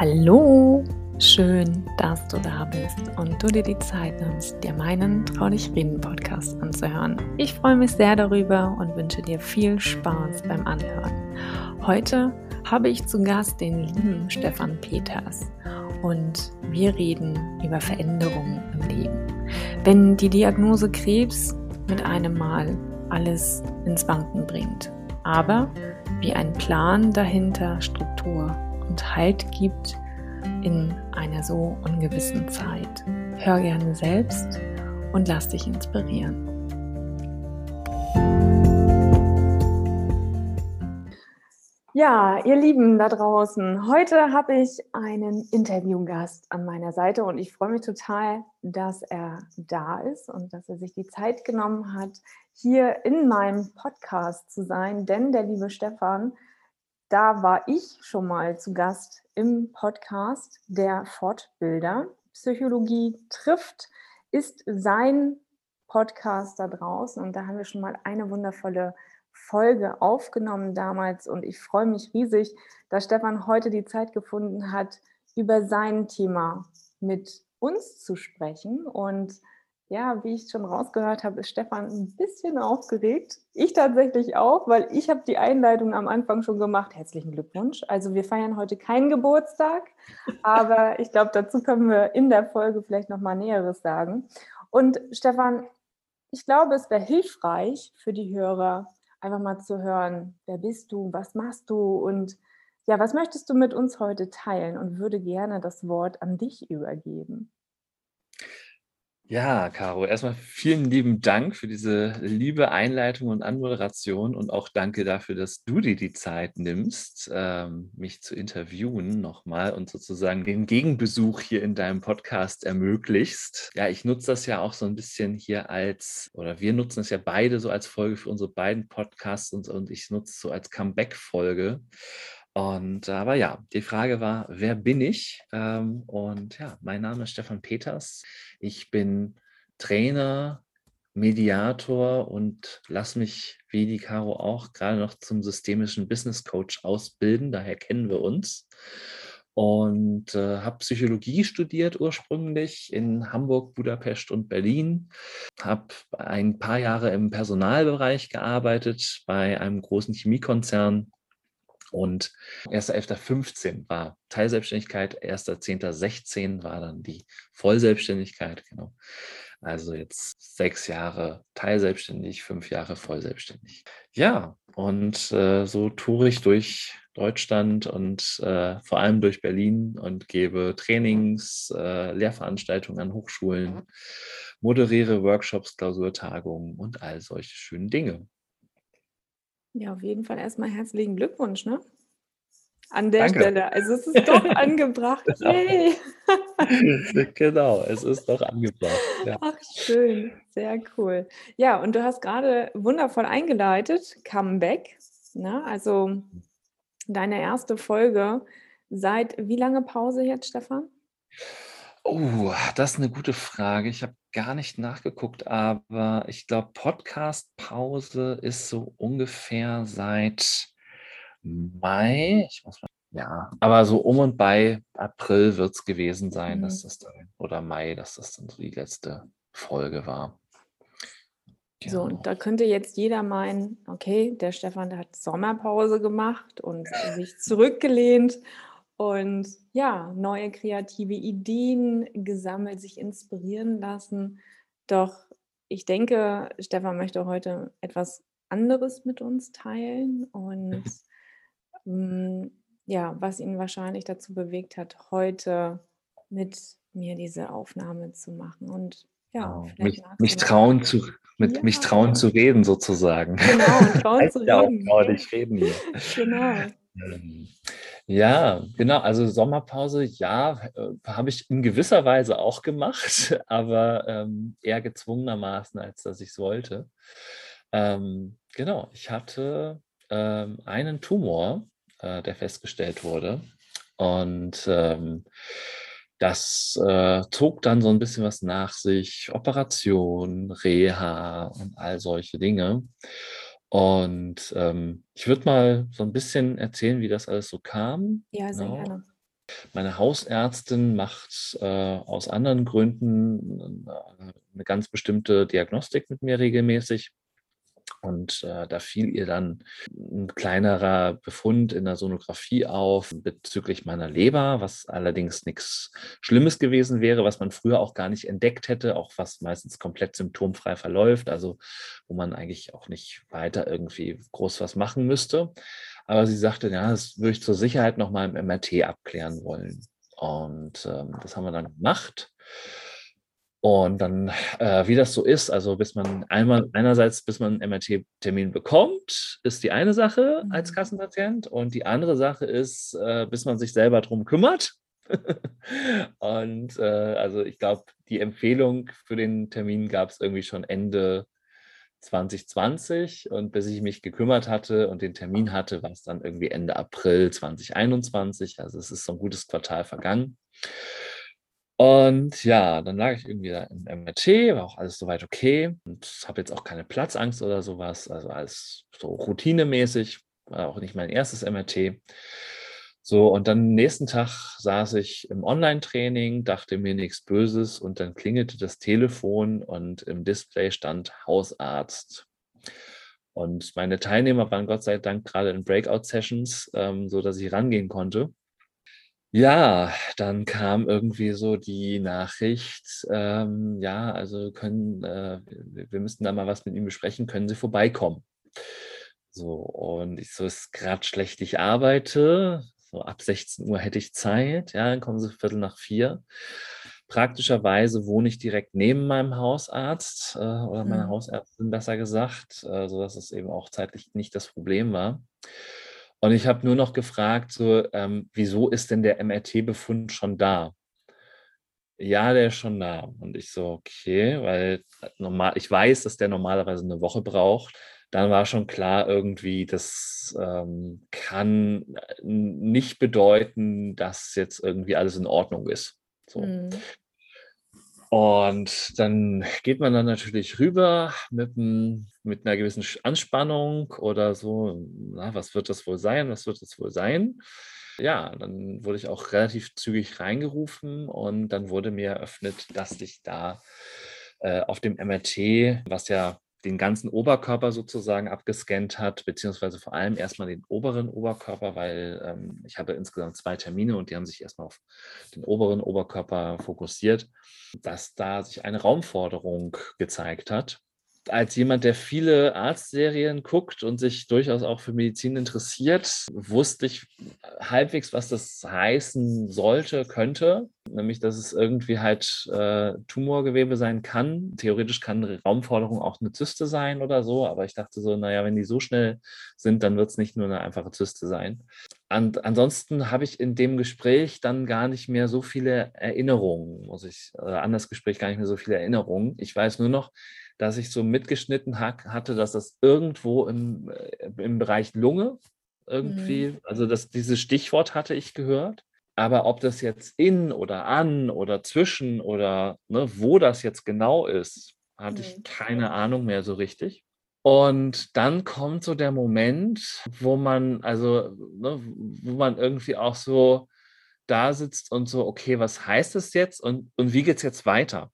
Hallo, schön, dass du da bist und du dir die Zeit nimmst, dir meinen Trau dich reden Podcast anzuhören. Ich freue mich sehr darüber und wünsche dir viel Spaß beim Anhören. Heute habe ich zu Gast den lieben Stefan Peters und wir reden über Veränderungen im Leben. Wenn die Diagnose Krebs mit einem Mal alles ins Wanken bringt, aber wie ein Plan dahinter Struktur und Halt gibt in einer so ungewissen Zeit. Hör gerne selbst und lass dich inspirieren. Ja, ihr Lieben da draußen, heute habe ich einen Interviewgast an meiner Seite und ich freue mich total, dass er da ist und dass er sich die Zeit genommen hat, hier in meinem Podcast zu sein, denn der liebe Stefan da war ich schon mal zu Gast im Podcast der Fortbilder. Psychologie trifft ist sein Podcast da draußen und da haben wir schon mal eine wundervolle Folge aufgenommen damals und ich freue mich riesig, dass Stefan heute die Zeit gefunden hat, über sein Thema mit uns zu sprechen und ja, wie ich schon rausgehört habe, ist Stefan ein bisschen aufgeregt. Ich tatsächlich auch, weil ich habe die Einleitung am Anfang schon gemacht. Herzlichen Glückwunsch. Also wir feiern heute keinen Geburtstag, aber ich glaube, dazu können wir in der Folge vielleicht noch mal Näheres sagen. Und Stefan, ich glaube, es wäre hilfreich für die Hörer, einfach mal zu hören, wer bist du, was machst du und ja, was möchtest du mit uns heute teilen und würde gerne das Wort an dich übergeben. Ja, Caro, erstmal vielen lieben Dank für diese liebe Einleitung und Anmoderation und auch danke dafür, dass du dir die Zeit nimmst, ähm, mich zu interviewen nochmal und sozusagen den Gegenbesuch hier in deinem Podcast ermöglichst. Ja, ich nutze das ja auch so ein bisschen hier als, oder wir nutzen es ja beide so als Folge für unsere beiden Podcasts und, und ich nutze es so als Comeback-Folge. Und aber ja, die Frage war, wer bin ich? Ähm, und ja, mein Name ist Stefan Peters. Ich bin Trainer, Mediator und lass mich, wie die Caro auch, gerade noch zum systemischen Business Coach ausbilden. Daher kennen wir uns. Und äh, habe Psychologie studiert ursprünglich in Hamburg, Budapest und Berlin. Habe ein paar Jahre im Personalbereich gearbeitet bei einem großen Chemiekonzern und 1.11.15 war Teilselbstständigkeit, 1.10.16 war dann die Vollselbstständigkeit, genau. Also jetzt sechs Jahre teilselbstständig, fünf Jahre vollselbstständig. Ja, und äh, so toure ich durch Deutschland und äh, vor allem durch Berlin und gebe Trainings, äh, Lehrveranstaltungen an Hochschulen, moderiere Workshops, Klausurtagungen und all solche schönen Dinge. Ja, auf jeden Fall erstmal herzlichen Glückwunsch, ne? An der Danke. Stelle. Also es ist doch angebracht. Yay! genau, es ist doch angebracht. Ja. Ach, schön. Sehr cool. Ja, und du hast gerade wundervoll eingeleitet, Comeback. Ne? Also deine erste Folge. Seit wie lange Pause jetzt, Stefan? Oh, das ist eine gute Frage. Ich habe gar nicht nachgeguckt, aber ich glaube, Podcast-Pause ist so ungefähr seit Mai. Ich muss mal, ja, aber so um und bei April wird es gewesen sein, dass Mhm. das dann, oder Mai, dass das dann so die letzte Folge war. So, und da könnte jetzt jeder meinen, okay, der Stefan, der hat Sommerpause gemacht und sich zurückgelehnt und ja, neue kreative Ideen gesammelt, sich inspirieren lassen. Doch ich denke, Stefan möchte heute etwas anderes mit uns teilen und mm, ja, was ihn wahrscheinlich dazu bewegt hat, heute mit mir diese Aufnahme zu machen. Und ja, oh, mich, mich trauen zu, mit ja. mich trauen zu reden sozusagen. Genau, trauen zu reden. Ja, auch reden hier. Genau. Ja, genau. Also Sommerpause, ja, äh, habe ich in gewisser Weise auch gemacht, aber ähm, eher gezwungenermaßen, als dass ich es wollte. Ähm, genau, ich hatte ähm, einen Tumor, äh, der festgestellt wurde. Und ähm, das äh, zog dann so ein bisschen was nach sich, Operation, Reha und all solche Dinge. Und ähm, ich würde mal so ein bisschen erzählen, wie das alles so kam. Ja, sehr genau. gerne. Meine Hausärztin macht äh, aus anderen Gründen äh, eine ganz bestimmte Diagnostik mit mir regelmäßig. Und äh, da fiel ihr dann ein kleinerer Befund in der Sonographie auf bezüglich meiner Leber, was allerdings nichts Schlimmes gewesen wäre, was man früher auch gar nicht entdeckt hätte, auch was meistens komplett symptomfrei verläuft, also wo man eigentlich auch nicht weiter irgendwie groß was machen müsste. Aber sie sagte, ja, das würde ich zur Sicherheit nochmal im MRT abklären wollen. Und ähm, das haben wir dann gemacht. Und dann, äh, wie das so ist, also bis man einmal, einerseits, bis man einen MRT-Termin bekommt, ist die eine Sache als mhm. Kassenpatient. Und die andere Sache ist, äh, bis man sich selber drum kümmert. und äh, also ich glaube, die Empfehlung für den Termin gab es irgendwie schon Ende 2020 und bis ich mich gekümmert hatte und den Termin hatte, war es dann irgendwie Ende April 2021. Also es ist so ein gutes Quartal vergangen. Und ja, dann lag ich irgendwie da im MRT, war auch alles soweit okay und habe jetzt auch keine Platzangst oder sowas, also alles so routinemäßig, war auch nicht mein erstes MRT. So, und dann nächsten Tag saß ich im Online-Training, dachte mir nichts Böses und dann klingelte das Telefon und im Display stand Hausarzt. Und meine Teilnehmer waren Gott sei Dank gerade in Breakout-Sessions, ähm, so dass ich rangehen konnte. Ja, dann kam irgendwie so die Nachricht, ähm, ja, also können, äh, wir müssten da mal was mit ihm besprechen, können Sie vorbeikommen? So, und ich so, ist gerade schlecht, ich arbeite, so ab 16 Uhr hätte ich Zeit, ja, dann kommen Sie Viertel nach vier. Praktischerweise wohne ich direkt neben meinem Hausarzt äh, oder meiner mhm. Hausärztin besser gesagt, äh, sodass es eben auch zeitlich nicht das Problem war. Und ich habe nur noch gefragt, so, ähm, wieso ist denn der MRT-Befund schon da? Ja, der ist schon da. Und ich so, okay, weil normal, ich weiß, dass der normalerweise eine Woche braucht. Dann war schon klar irgendwie, das ähm, kann nicht bedeuten, dass jetzt irgendwie alles in Ordnung ist. So. Mhm. Und dann geht man dann natürlich rüber mit, mit einer gewissen Anspannung oder so, na, was wird das wohl sein, was wird das wohl sein? Ja, dann wurde ich auch relativ zügig reingerufen und dann wurde mir eröffnet, dass ich da äh, auf dem MRT, was ja den ganzen Oberkörper sozusagen abgescannt hat, beziehungsweise vor allem erstmal den oberen Oberkörper, weil ähm, ich hatte insgesamt zwei Termine und die haben sich erstmal auf den oberen Oberkörper fokussiert, dass da sich eine Raumforderung gezeigt hat als jemand, der viele Arztserien guckt und sich durchaus auch für Medizin interessiert, wusste ich halbwegs, was das heißen sollte, könnte. Nämlich, dass es irgendwie halt äh, Tumorgewebe sein kann. Theoretisch kann Raumforderung auch eine Zyste sein oder so. Aber ich dachte so, naja, wenn die so schnell sind, dann wird es nicht nur eine einfache Zyste sein. Und ansonsten habe ich in dem Gespräch dann gar nicht mehr so viele Erinnerungen, muss ich, äh, an das Gespräch gar nicht mehr so viele Erinnerungen. Ich weiß nur noch, dass ich so mitgeschnitten hatte, dass das irgendwo im, äh, im Bereich Lunge irgendwie, mhm. also das, dieses Stichwort hatte ich gehört. Aber ob das jetzt in oder an oder zwischen oder ne, wo das jetzt genau ist, hatte mhm. ich keine Ahnung mehr so richtig. Und dann kommt so der Moment, wo man, also, ne, wo man irgendwie auch so da sitzt und so, okay, was heißt das jetzt und, und wie geht es jetzt weiter?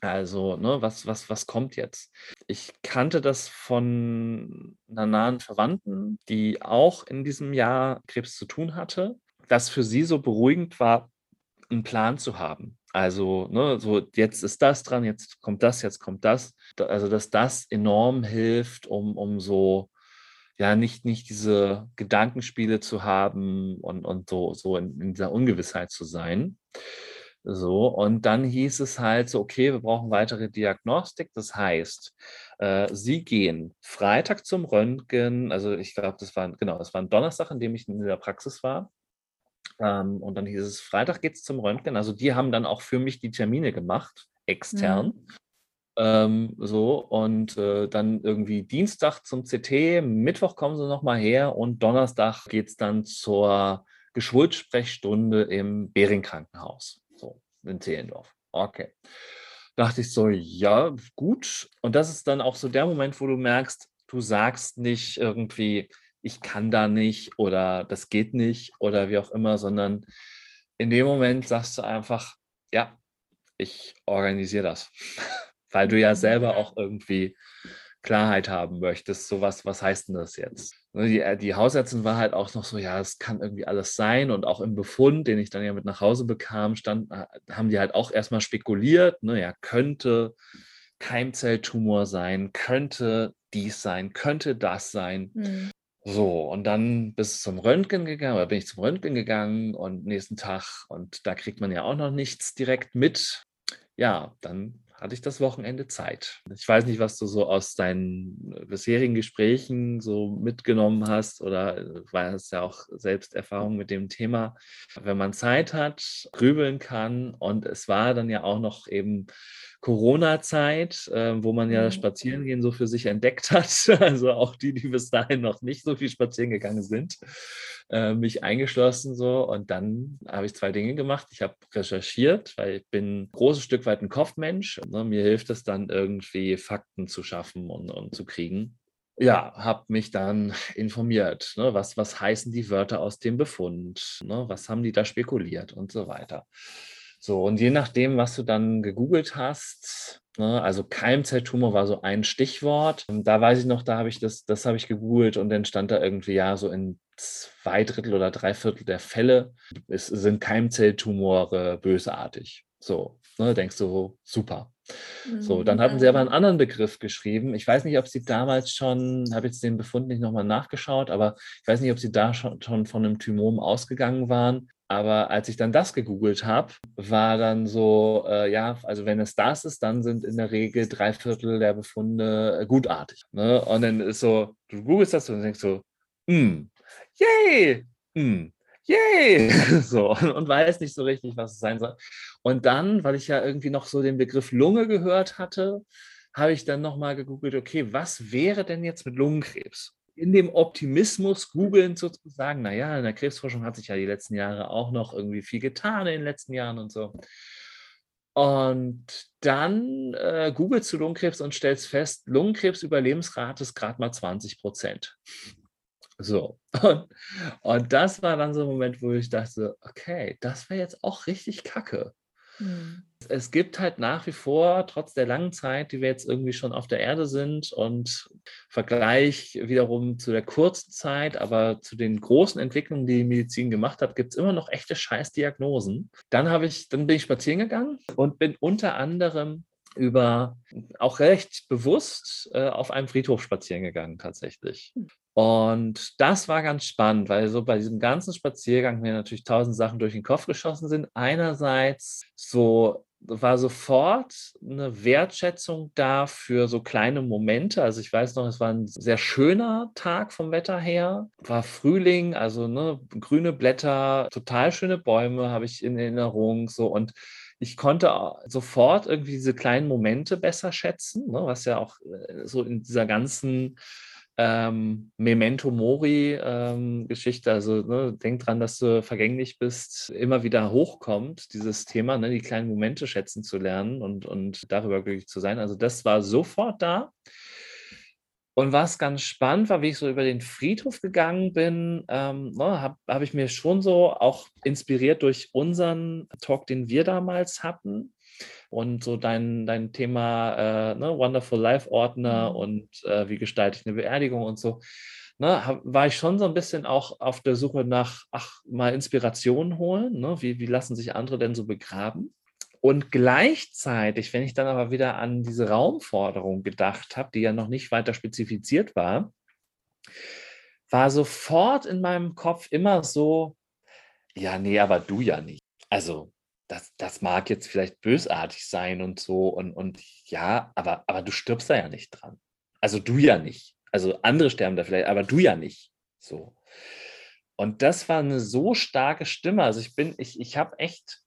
Also, ne, was, was, was kommt jetzt? Ich kannte das von einer nahen Verwandten, die auch in diesem Jahr Krebs zu tun hatte, dass für sie so beruhigend war, einen Plan zu haben. Also, ne, so jetzt ist das dran, jetzt kommt das, jetzt kommt das. Also, dass das enorm hilft, um, um so, ja, nicht, nicht diese Gedankenspiele zu haben und, und so, so in, in dieser Ungewissheit zu sein. So, und dann hieß es halt so, okay, wir brauchen weitere Diagnostik. Das heißt, äh, Sie gehen Freitag zum Röntgen, also ich glaube, das war, genau, das war ein Donnerstag, an dem ich in der Praxis war. Ähm, und dann hieß es, Freitag geht es zum Röntgen. Also die haben dann auch für mich die Termine gemacht, extern. Mhm. Ähm, so, und äh, dann irgendwie Dienstag zum CT, Mittwoch kommen sie nochmal her und Donnerstag geht es dann zur Geschwulstsprechstunde im Bering-Krankenhaus in Zehlendorf. Okay. Dachte ich so, ja, gut. Und das ist dann auch so der Moment, wo du merkst, du sagst nicht irgendwie, ich kann da nicht oder das geht nicht oder wie auch immer, sondern in dem Moment sagst du einfach, ja, ich organisiere das, weil du ja selber auch irgendwie Klarheit haben möchtest, sowas, was heißt denn das jetzt? Ne, die, äh, die Hausärztin war halt auch noch so, ja, es kann irgendwie alles sein und auch im Befund, den ich dann ja mit nach Hause bekam, stand, haben die halt auch erstmal spekuliert, ne, ja, könnte Keimzelltumor sein, könnte dies sein, könnte das sein. Mhm. So, und dann bis zum Röntgen gegangen, oder bin ich zum Röntgen gegangen und nächsten Tag, und da kriegt man ja auch noch nichts direkt mit. Ja, dann hatte ich das Wochenende Zeit. Ich weiß nicht, was du so aus deinen äh, bisherigen Gesprächen so mitgenommen hast oder äh, weil es ja auch selbst Erfahrung mit dem Thema. Wenn man Zeit hat, grübeln kann und es war dann ja auch noch eben Corona-Zeit, äh, wo man ja das mhm. Spazierengehen so für sich entdeckt hat. Also auch die, die bis dahin noch nicht so viel spazieren gegangen sind, äh, mich eingeschlossen so. Und dann habe ich zwei Dinge gemacht. Ich habe recherchiert, weil ich bin ein großes Stück weit ein Kopfmensch. Ne? Mir hilft es dann irgendwie Fakten zu schaffen und, und zu kriegen ja, habe mich dann informiert, ne, was, was heißen die Wörter aus dem Befund, ne, was haben die da spekuliert und so weiter. So, und je nachdem, was du dann gegoogelt hast, ne, also Keimzelltumor war so ein Stichwort. Da weiß ich noch, da habe ich das, das habe ich gegoogelt und dann stand da irgendwie, ja, so in zwei Drittel oder drei Viertel der Fälle ist, sind Keimzelltumore bösartig. So, ne, denkst du, super. So, dann hatten sie aber einen anderen Begriff geschrieben. Ich weiß nicht, ob sie damals schon, habe jetzt den Befund nicht nochmal nachgeschaut, aber ich weiß nicht, ob sie da schon, schon von einem Thymom ausgegangen waren. Aber als ich dann das gegoogelt habe, war dann so, äh, ja, also wenn es das ist, dann sind in der Regel drei Viertel der Befunde äh, gutartig. Ne? Und dann ist so, du googelst das und denkst so, mm, yay, mm, yay, so, und, und weiß nicht so richtig, was es sein soll. Und dann, weil ich ja irgendwie noch so den Begriff Lunge gehört hatte, habe ich dann nochmal gegoogelt, okay, was wäre denn jetzt mit Lungenkrebs? In dem Optimismus googeln sozusagen, naja, in der Krebsforschung hat sich ja die letzten Jahre auch noch irgendwie viel getan in den letzten Jahren und so. Und dann äh, googelst du Lungenkrebs und stellst fest, Lungenkrebs-Überlebensrate ist gerade mal 20 Prozent. So. Und, und, das war dann so ein Moment, wo ich dachte, okay, das wäre jetzt auch richtig kacke. Mhm. Es gibt halt nach wie vor, trotz der langen Zeit, die wir jetzt irgendwie schon auf der Erde sind und Vergleich wiederum zu der kurzen Zeit, aber zu den großen Entwicklungen, die die Medizin gemacht hat, gibt es immer noch echte Scheißdiagnosen. Dann habe ich, dann bin ich spazieren gegangen und bin unter anderem über auch recht bewusst äh, auf einem Friedhof spazieren gegangen tatsächlich. Und das war ganz spannend, weil so bei diesem ganzen Spaziergang mir natürlich tausend Sachen durch den Kopf geschossen sind. Einerseits so war sofort eine Wertschätzung da für so kleine Momente. Also ich weiß noch, es war ein sehr schöner Tag vom Wetter her. War Frühling, also ne, grüne Blätter, total schöne Bäume habe ich in Erinnerung. So und ich konnte sofort irgendwie diese kleinen Momente besser schätzen, ne, was ja auch äh, so in dieser ganzen ähm, Memento Mori-Geschichte, ähm, also ne, denk dran, dass du vergänglich bist, immer wieder hochkommt, dieses Thema, ne, die kleinen Momente schätzen zu lernen und, und darüber glücklich zu sein. Also das war sofort da. Und was ganz spannend war, wie ich so über den Friedhof gegangen bin, ähm, ne, habe hab ich mir schon so auch inspiriert durch unseren Talk, den wir damals hatten, und so dein, dein Thema äh, ne, Wonderful Life Ordner mhm. und äh, wie gestalte ich eine Beerdigung und so, ne, war ich schon so ein bisschen auch auf der Suche nach, ach, mal Inspiration holen, ne, wie, wie lassen sich andere denn so begraben? Und gleichzeitig, wenn ich dann aber wieder an diese Raumforderung gedacht habe, die ja noch nicht weiter spezifiziert war, war sofort in meinem Kopf immer so, ja, nee, aber du ja nicht. Also, das, das mag jetzt vielleicht bösartig sein und so und, und ja, aber, aber du stirbst da ja nicht dran. Also du ja nicht. Also andere sterben da vielleicht, aber du ja nicht. So. Und das war eine so starke Stimme. Also ich bin, ich, ich habe echt,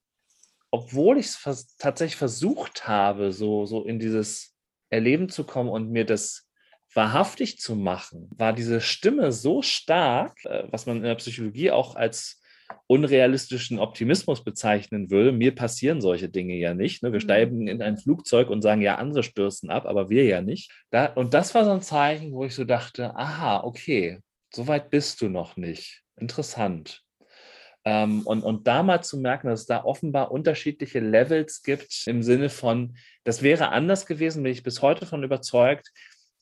obwohl ich es vers tatsächlich versucht habe, so, so in dieses Erleben zu kommen und mir das wahrhaftig zu machen, war diese Stimme so stark, äh, was man in der Psychologie auch als unrealistischen Optimismus bezeichnen würde. Mir passieren solche Dinge ja nicht. Ne? Wir mhm. steigen in ein Flugzeug und sagen, ja, andere stürzen ab, aber wir ja nicht. Da, und das war so ein Zeichen, wo ich so dachte, aha, okay, so weit bist du noch nicht. Interessant. Ähm, und, und da mal zu merken, dass es da offenbar unterschiedliche Levels gibt im Sinne von, das wäre anders gewesen, bin ich bis heute von überzeugt,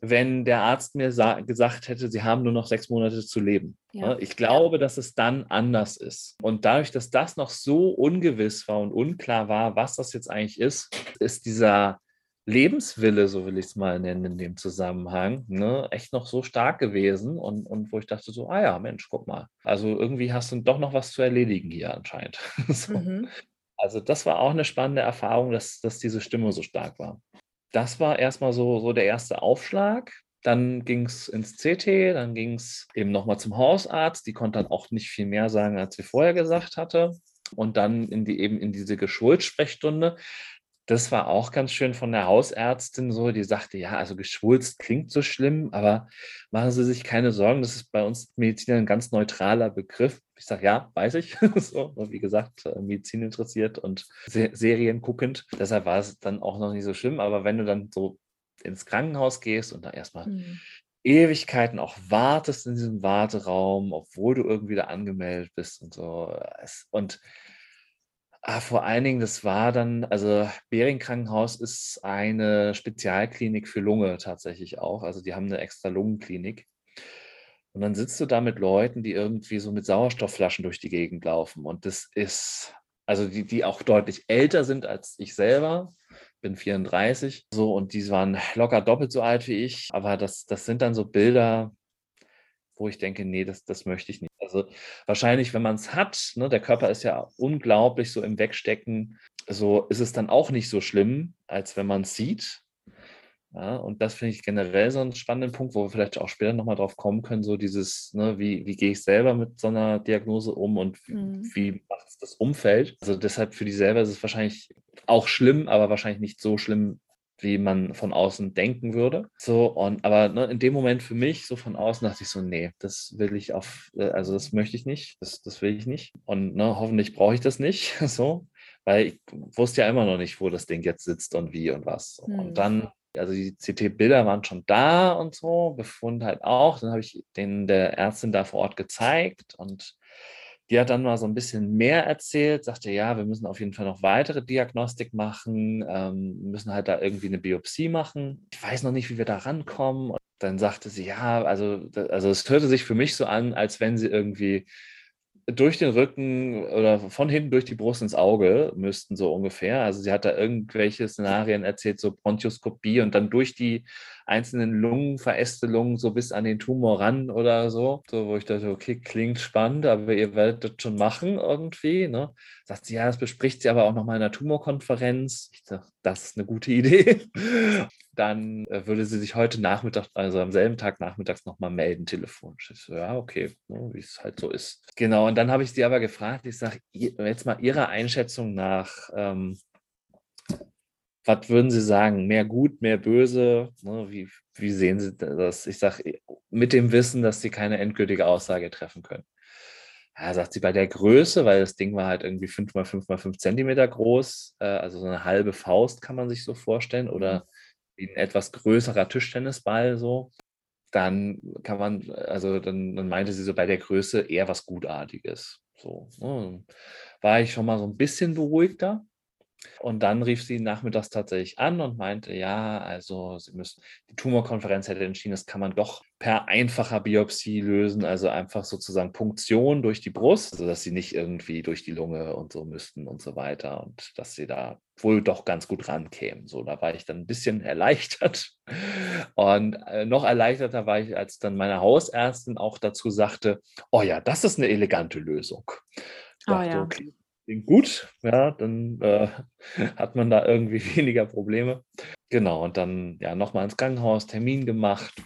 wenn der Arzt mir gesagt hätte, Sie haben nur noch sechs Monate zu leben. Ja. Ich glaube, dass es dann anders ist. Und dadurch, dass das noch so ungewiss war und unklar war, was das jetzt eigentlich ist, ist dieser Lebenswille, so will ich es mal nennen in dem Zusammenhang, ne, echt noch so stark gewesen und, und wo ich dachte so, ah ja, Mensch, guck mal. Also irgendwie hast du doch noch was zu erledigen hier anscheinend. so. mhm. Also das war auch eine spannende Erfahrung, dass, dass diese Stimme so stark war das war erstmal so, so der erste Aufschlag. Dann ging es ins CT, dann ging es eben nochmal zum Hausarzt. Die konnte dann auch nicht viel mehr sagen, als sie vorher gesagt hatte. Und dann in die, eben in diese Geschwulst-Sprechstunde das war auch ganz schön von der Hausärztin so, die sagte, ja, also geschwulst klingt so schlimm, aber machen Sie sich keine Sorgen, das ist bei uns Medizin ein ganz neutraler Begriff. Ich sage, ja, weiß ich. so, wie gesagt, äh, Medizin interessiert und Serien guckend. Deshalb war es dann auch noch nicht so schlimm, aber wenn du dann so ins Krankenhaus gehst und da erstmal mhm. Ewigkeiten auch wartest in diesem Warteraum, obwohl du irgendwie da angemeldet bist und so. Und Ah, vor allen Dingen, das war dann, also Bering Krankenhaus ist eine Spezialklinik für Lunge tatsächlich auch. Also die haben eine extra Lungenklinik. Und dann sitzt du da mit Leuten, die irgendwie so mit Sauerstoffflaschen durch die Gegend laufen. Und das ist, also die, die auch deutlich älter sind als ich selber. Bin 34. So, und die waren locker doppelt so alt wie ich. Aber das, das sind dann so Bilder, wo ich denke, nee, das, das möchte ich nicht. Also wahrscheinlich, wenn man es hat, ne, der Körper ist ja unglaublich so im Wegstecken, so ist es dann auch nicht so schlimm, als wenn man es sieht. Ja, und das finde ich generell so einen spannenden Punkt, wo wir vielleicht auch später nochmal drauf kommen können, so dieses, ne, wie, wie gehe ich selber mit so einer Diagnose um und mhm. wie macht es das Umfeld? Also deshalb für die selber ist es wahrscheinlich auch schlimm, aber wahrscheinlich nicht so schlimm, wie man von außen denken würde. So, und aber ne, in dem Moment für mich, so von außen, dachte ich so, nee, das will ich auf, äh, also das möchte ich nicht, das, das will ich nicht. Und ne, hoffentlich brauche ich das nicht. So, weil ich wusste ja immer noch nicht, wo das Ding jetzt sitzt und wie und was. Hm. Und dann also die CT-Bilder waren schon da und so, Befund halt auch. Dann habe ich den der Ärztin da vor Ort gezeigt und die hat dann mal so ein bisschen mehr erzählt, sagte, ja, wir müssen auf jeden Fall noch weitere Diagnostik machen, ähm, müssen halt da irgendwie eine Biopsie machen. Ich weiß noch nicht, wie wir da rankommen. Und dann sagte sie, ja, also, also es hörte sich für mich so an, als wenn sie irgendwie durch den Rücken oder von hinten durch die Brust ins Auge müssten so ungefähr. Also sie hat da irgendwelche Szenarien erzählt, so Bronchoskopie und dann durch die einzelnen Lungenverästelungen so bis an den Tumor ran oder so. So, wo ich dachte, okay, klingt spannend, aber ihr werdet das schon machen irgendwie. Ne? Sagt sie, ja, das bespricht sie aber auch nochmal in einer Tumorkonferenz. Ich dachte, das ist eine gute Idee. Dann äh, würde sie sich heute Nachmittag, also am selben Tag nachmittags nochmal melden, telefonisch. Ich so, ja, okay, ne, wie es halt so ist. Genau, und dann habe ich sie aber gefragt, ich sage, jetzt mal Ihrer Einschätzung nach, ähm, was würden Sie sagen? Mehr gut, mehr böse? Ne, wie, wie sehen Sie das? Ich sage, mit dem Wissen, dass Sie keine endgültige Aussage treffen können. Ja, sagt sie, bei der Größe, weil das Ding war halt irgendwie 5 mal 5 mal 5 Zentimeter groß, äh, also so eine halbe Faust kann man sich so vorstellen, oder mhm. wie ein etwas größerer Tischtennisball so. Dann kann man, also dann, dann meinte sie so bei der Größe eher was Gutartiges. So, ne? War ich schon mal so ein bisschen beruhigter. Und dann rief sie nachmittags tatsächlich an und meinte, ja, also sie müssen, die Tumorkonferenz hätte entschieden, das kann man doch per einfacher Biopsie lösen, also einfach sozusagen Punktion durch die Brust, sodass sie nicht irgendwie durch die Lunge und so müssten und so weiter und dass sie da wohl doch ganz gut rankämen. So, da war ich dann ein bisschen erleichtert. Und äh, noch erleichterter war ich, als dann meine Hausärztin auch dazu sagte, oh ja, das ist eine elegante Lösung. Ich oh, dachte, ja. okay, klingt gut, ja, dann äh, hat man da irgendwie weniger Probleme. Genau, und dann ja nochmal ins Krankenhaus, Termin gemacht.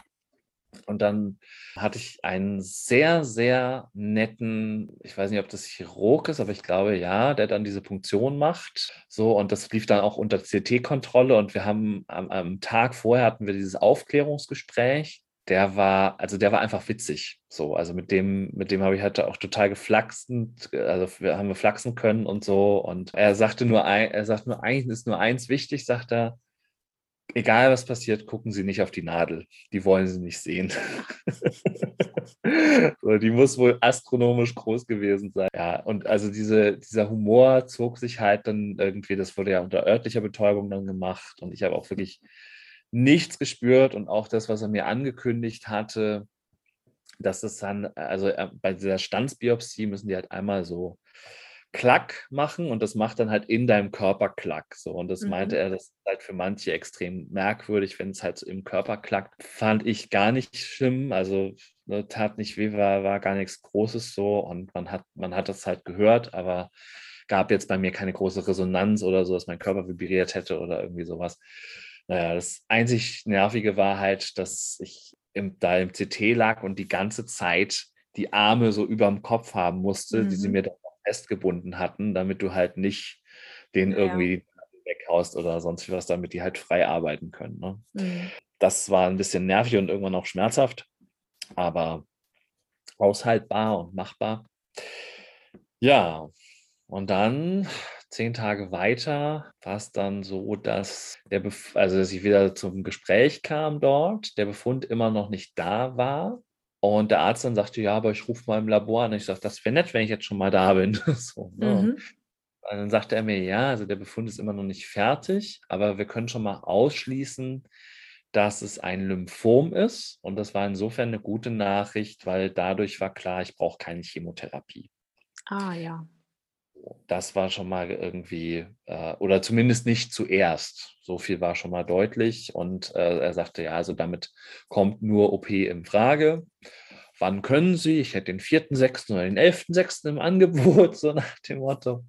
Und dann hatte ich einen sehr, sehr netten, ich weiß nicht, ob das Chirurg ist, aber ich glaube ja, der dann diese Punktion macht. So, und das lief dann auch unter CT-Kontrolle. Und wir haben am, am Tag vorher hatten wir dieses Aufklärungsgespräch der war, also der war einfach witzig. So, also mit dem, mit dem habe ich halt auch total geflaxen, also wir haben wir flachsen können und so. Und er sagte nur, ein, er sagt nur, eigentlich ist nur eins wichtig, sagt er, egal was passiert, gucken Sie nicht auf die Nadel. Die wollen Sie nicht sehen. so, die muss wohl astronomisch groß gewesen sein. Ja, und also diese, dieser Humor zog sich halt dann irgendwie, das wurde ja unter örtlicher Betäubung dann gemacht und ich habe auch wirklich nichts gespürt und auch das, was er mir angekündigt hatte, dass es dann, also äh, bei dieser Stanzbiopsie müssen die halt einmal so Klack machen und das macht dann halt in deinem Körper Klack. So. Und das mhm. meinte er, das ist halt für manche extrem merkwürdig, wenn es halt so im Körper klackt. Fand ich gar nicht schlimm. Also ne, tat nicht weh, war, war gar nichts Großes so. Und man hat, man hat das halt gehört, aber gab jetzt bei mir keine große Resonanz oder so, dass mein Körper vibriert hätte oder irgendwie sowas. Naja, das einzig Nervige war halt, dass ich im, da im CT lag und die ganze Zeit die Arme so über dem Kopf haben musste, mhm. die sie mhm. mir dann festgebunden hatten, damit du halt nicht den ja. irgendwie weghaust oder sonst was, damit die halt frei arbeiten können. Ne? Mhm. Das war ein bisschen nervig und irgendwann auch schmerzhaft, aber aushaltbar und machbar. Ja, und dann zehn Tage weiter war es dann so, dass der Bef also dass ich wieder zum Gespräch kam dort, der Befund immer noch nicht da war. Und der Arzt dann sagte, ja, aber ich rufe mal im Labor an. Und ich sage, das wäre nett, wenn ich jetzt schon mal da bin. so, ne? mhm. Und dann sagte er mir, ja, also der Befund ist immer noch nicht fertig, aber wir können schon mal ausschließen, dass es ein Lymphom ist. Und das war insofern eine gute Nachricht, weil dadurch war klar, ich brauche keine Chemotherapie. Ah ja. Das war schon mal irgendwie, äh, oder zumindest nicht zuerst. So viel war schon mal deutlich. Und äh, er sagte, ja, also damit kommt nur OP in Frage. Wann können Sie? Ich hätte den 4.6. oder den 11.6. im Angebot, so nach dem Motto.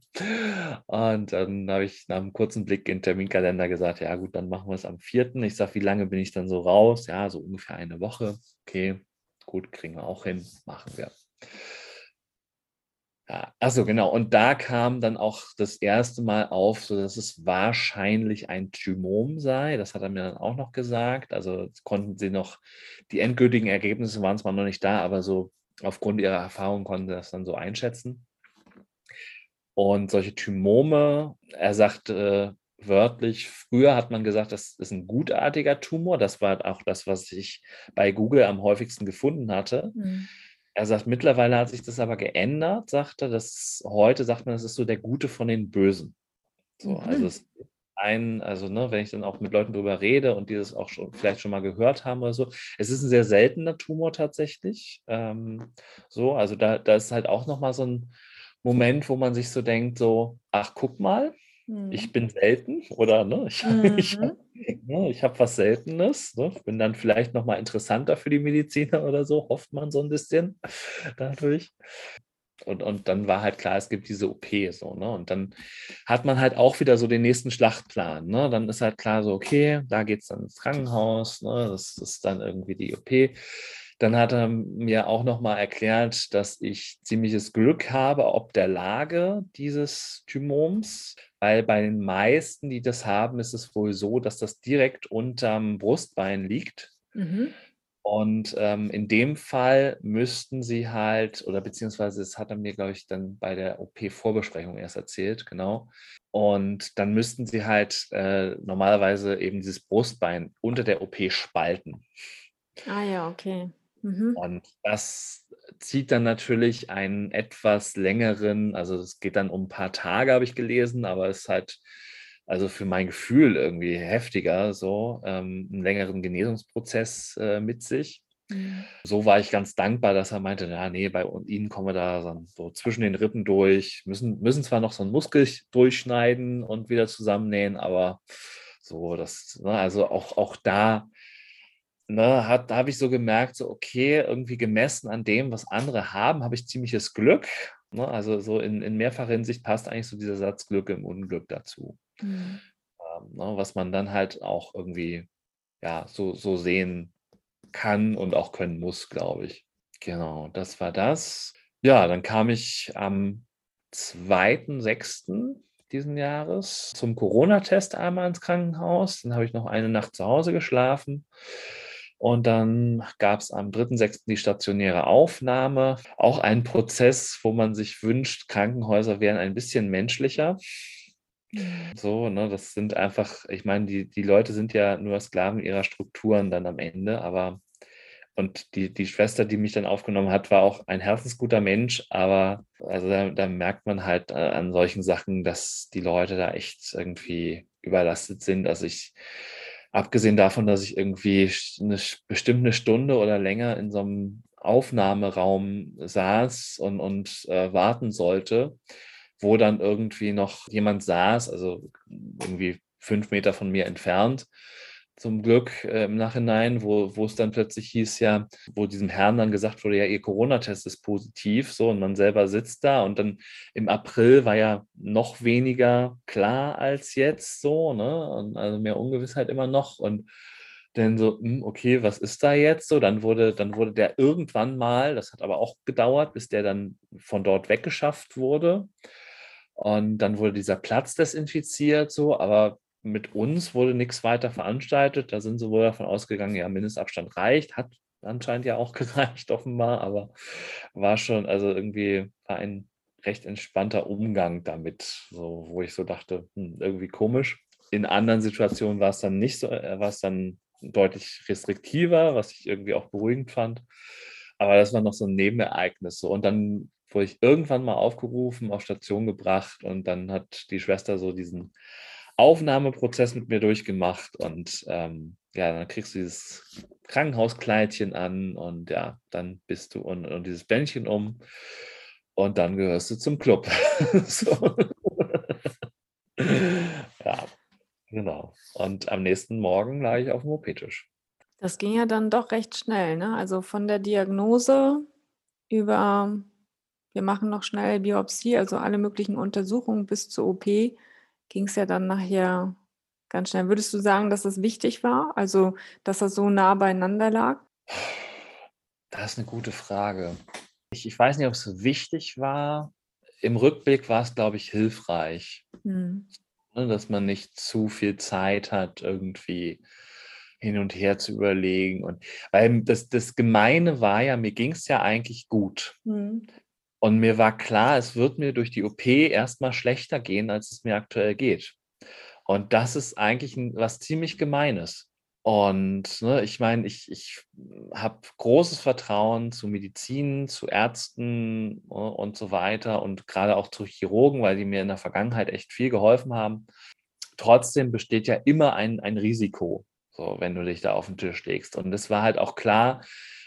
Und dann habe ich nach einem kurzen Blick in den Terminkalender gesagt, ja gut, dann machen wir es am 4. Ich sage, wie lange bin ich dann so raus? Ja, so ungefähr eine Woche. Okay, gut, kriegen wir auch hin, machen wir. Ja, also genau. Und da kam dann auch das erste Mal auf, so dass es wahrscheinlich ein Thymom sei. Das hat er mir dann auch noch gesagt. Also konnten sie noch, die endgültigen Ergebnisse waren zwar noch nicht da, aber so aufgrund ihrer Erfahrung konnten sie das dann so einschätzen. Und solche Thymome, er sagt äh, wörtlich, früher hat man gesagt, das ist ein gutartiger Tumor. Das war auch das, was ich bei Google am häufigsten gefunden hatte. Mhm. Er sagt, mittlerweile hat sich das aber geändert, sagt er. Das, heute sagt man, das ist so der Gute von den Bösen. So, mhm. Also es ein, also ne, wenn ich dann auch mit Leuten darüber rede und die das auch schon vielleicht schon mal gehört haben oder so, es ist ein sehr seltener Tumor tatsächlich. Ähm, so, also da, da ist halt auch nochmal so ein Moment, wo man sich so denkt, so, ach, guck mal, Mhm. Ich bin selten oder ne, ich, mhm. ich, ne, ich habe was Seltenes. Ne, bin dann vielleicht nochmal interessanter für die Mediziner oder so, hofft man so ein bisschen dadurch. Und, und dann war halt klar, es gibt diese OP so, ne? Und dann hat man halt auch wieder so den nächsten Schlachtplan. Ne? Dann ist halt klar so, okay, da geht es dann ins Krankenhaus, ne? Das ist dann irgendwie die OP. Dann hat er mir auch nochmal erklärt, dass ich ziemliches Glück habe, ob der Lage dieses Thymoms, weil bei den meisten, die das haben, ist es wohl so, dass das direkt unterm Brustbein liegt. Mhm. Und ähm, in dem Fall müssten sie halt, oder beziehungsweise das hat er mir, glaube ich, dann bei der OP-Vorbesprechung erst erzählt, genau. Und dann müssten sie halt äh, normalerweise eben dieses Brustbein unter der OP spalten. Ah ja, okay. Mhm. Und das zieht dann natürlich einen etwas längeren, also es geht dann um ein paar Tage, habe ich gelesen, aber es ist halt, also für mein Gefühl irgendwie heftiger, so ähm, einen längeren Genesungsprozess äh, mit sich. Mhm. So war ich ganz dankbar, dass er meinte, ja, nee, bei Ihnen kommen wir da so, so zwischen den Rippen durch, müssen, müssen zwar noch so einen Muskel durchschneiden und wieder zusammennähen, aber so, das, ne, also auch, auch da ne, hat, da habe ich so gemerkt, so okay, irgendwie gemessen an dem, was andere haben, habe ich ziemliches Glück. Ne? Also so in, in mehrfacher Hinsicht passt eigentlich so dieser Satz Glück im Unglück dazu. Mhm. Ähm, ne, was man dann halt auch irgendwie ja, so, so sehen kann und auch können muss, glaube ich. Genau, das war das. Ja, dann kam ich am 2.6. diesen Jahres zum Corona-Test einmal ins Krankenhaus. Dann habe ich noch eine Nacht zu Hause geschlafen. Und dann gab es am 3.6. die stationäre Aufnahme. Auch ein Prozess, wo man sich wünscht, Krankenhäuser wären ein bisschen menschlicher. Mhm. So, ne, das sind einfach, ich meine, die, die Leute sind ja nur Sklaven ihrer Strukturen dann am Ende, aber und die, die Schwester, die mich dann aufgenommen hat, war auch ein herzensguter Mensch, aber also da, da merkt man halt äh, an solchen Sachen, dass die Leute da echt irgendwie überlastet sind. Also ich, abgesehen davon, dass ich irgendwie eine bestimmte Stunde oder länger in so einem Aufnahmeraum saß und, und äh, warten sollte, wo dann irgendwie noch jemand saß, also irgendwie fünf Meter von mir entfernt, zum Glück äh, im Nachhinein, wo, wo es dann plötzlich hieß ja, wo diesem Herrn dann gesagt wurde, ja, ihr Corona-Test ist positiv, so, und man selber sitzt da und dann im April war ja noch weniger klar als jetzt, so, ne, und also mehr Ungewissheit immer noch und dann so, hm, okay, was ist da jetzt so? Dann wurde, dann wurde der irgendwann mal, das hat aber auch gedauert, bis der dann von dort weggeschafft wurde. Und dann wurde dieser Platz desinfiziert, so, aber mit uns wurde nichts weiter veranstaltet. Da sind sie wohl davon ausgegangen, ja, Mindestabstand reicht, hat anscheinend ja auch gereicht, offenbar, aber war schon, also irgendwie war ein recht entspannter Umgang damit, so, wo ich so dachte, hm, irgendwie komisch. In anderen Situationen war es dann nicht so, äh, war es dann deutlich restriktiver, was ich irgendwie auch beruhigend fand. Aber das war noch so ein Nebenereignis. So. Und dann wurde ich irgendwann mal aufgerufen, auf Station gebracht und dann hat die Schwester so diesen Aufnahmeprozess mit mir durchgemacht und ähm, ja, dann kriegst du dieses Krankenhauskleidchen an und ja, dann bist du und, und dieses Bändchen um und dann gehörst du zum Club. ja, Genau. Und am nächsten Morgen lag ich auf dem OP-Tisch. Das ging ja dann doch recht schnell, ne? Also von der Diagnose über, wir machen noch schnell Biopsie, also alle möglichen Untersuchungen bis zur OP, ging es ja dann nachher ganz schnell. Würdest du sagen, dass das wichtig war? Also, dass das so nah beieinander lag? Das ist eine gute Frage. Ich, ich weiß nicht, ob es wichtig war. Im Rückblick war es, glaube ich, hilfreich. Hm. Ne, dass man nicht zu viel Zeit hat, irgendwie hin und her zu überlegen. Und weil das, das Gemeine war ja, mir ging es ja eigentlich gut. Mhm. Und mir war klar, es wird mir durch die OP erstmal schlechter gehen, als es mir aktuell geht. Und das ist eigentlich ein, was ziemlich Gemeines. Und ne, ich meine, ich, ich habe großes Vertrauen zu Medizin, zu Ärzten ne, und so weiter und gerade auch zu Chirurgen, weil die mir in der Vergangenheit echt viel geholfen haben. Trotzdem besteht ja immer ein, ein Risiko, so, wenn du dich da auf den Tisch legst. Und es war halt auch klar,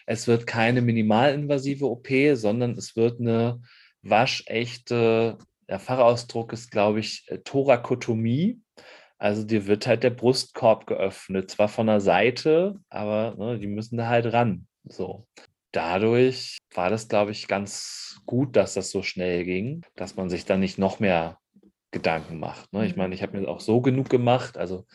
es wird keine minimalinvasive OP, sondern es wird eine waschechte, der Fachausdruck ist, glaube ich, äh, Thorakotomie. Also dir wird halt der Brustkorb geöffnet, zwar von der Seite, aber ne, die müssen da halt ran. So. Dadurch war das, glaube ich, ganz gut, dass das so schnell ging, dass man sich dann nicht noch mehr Gedanken macht. Ne? Ich mhm. meine, ich habe mir auch so genug gemacht. Also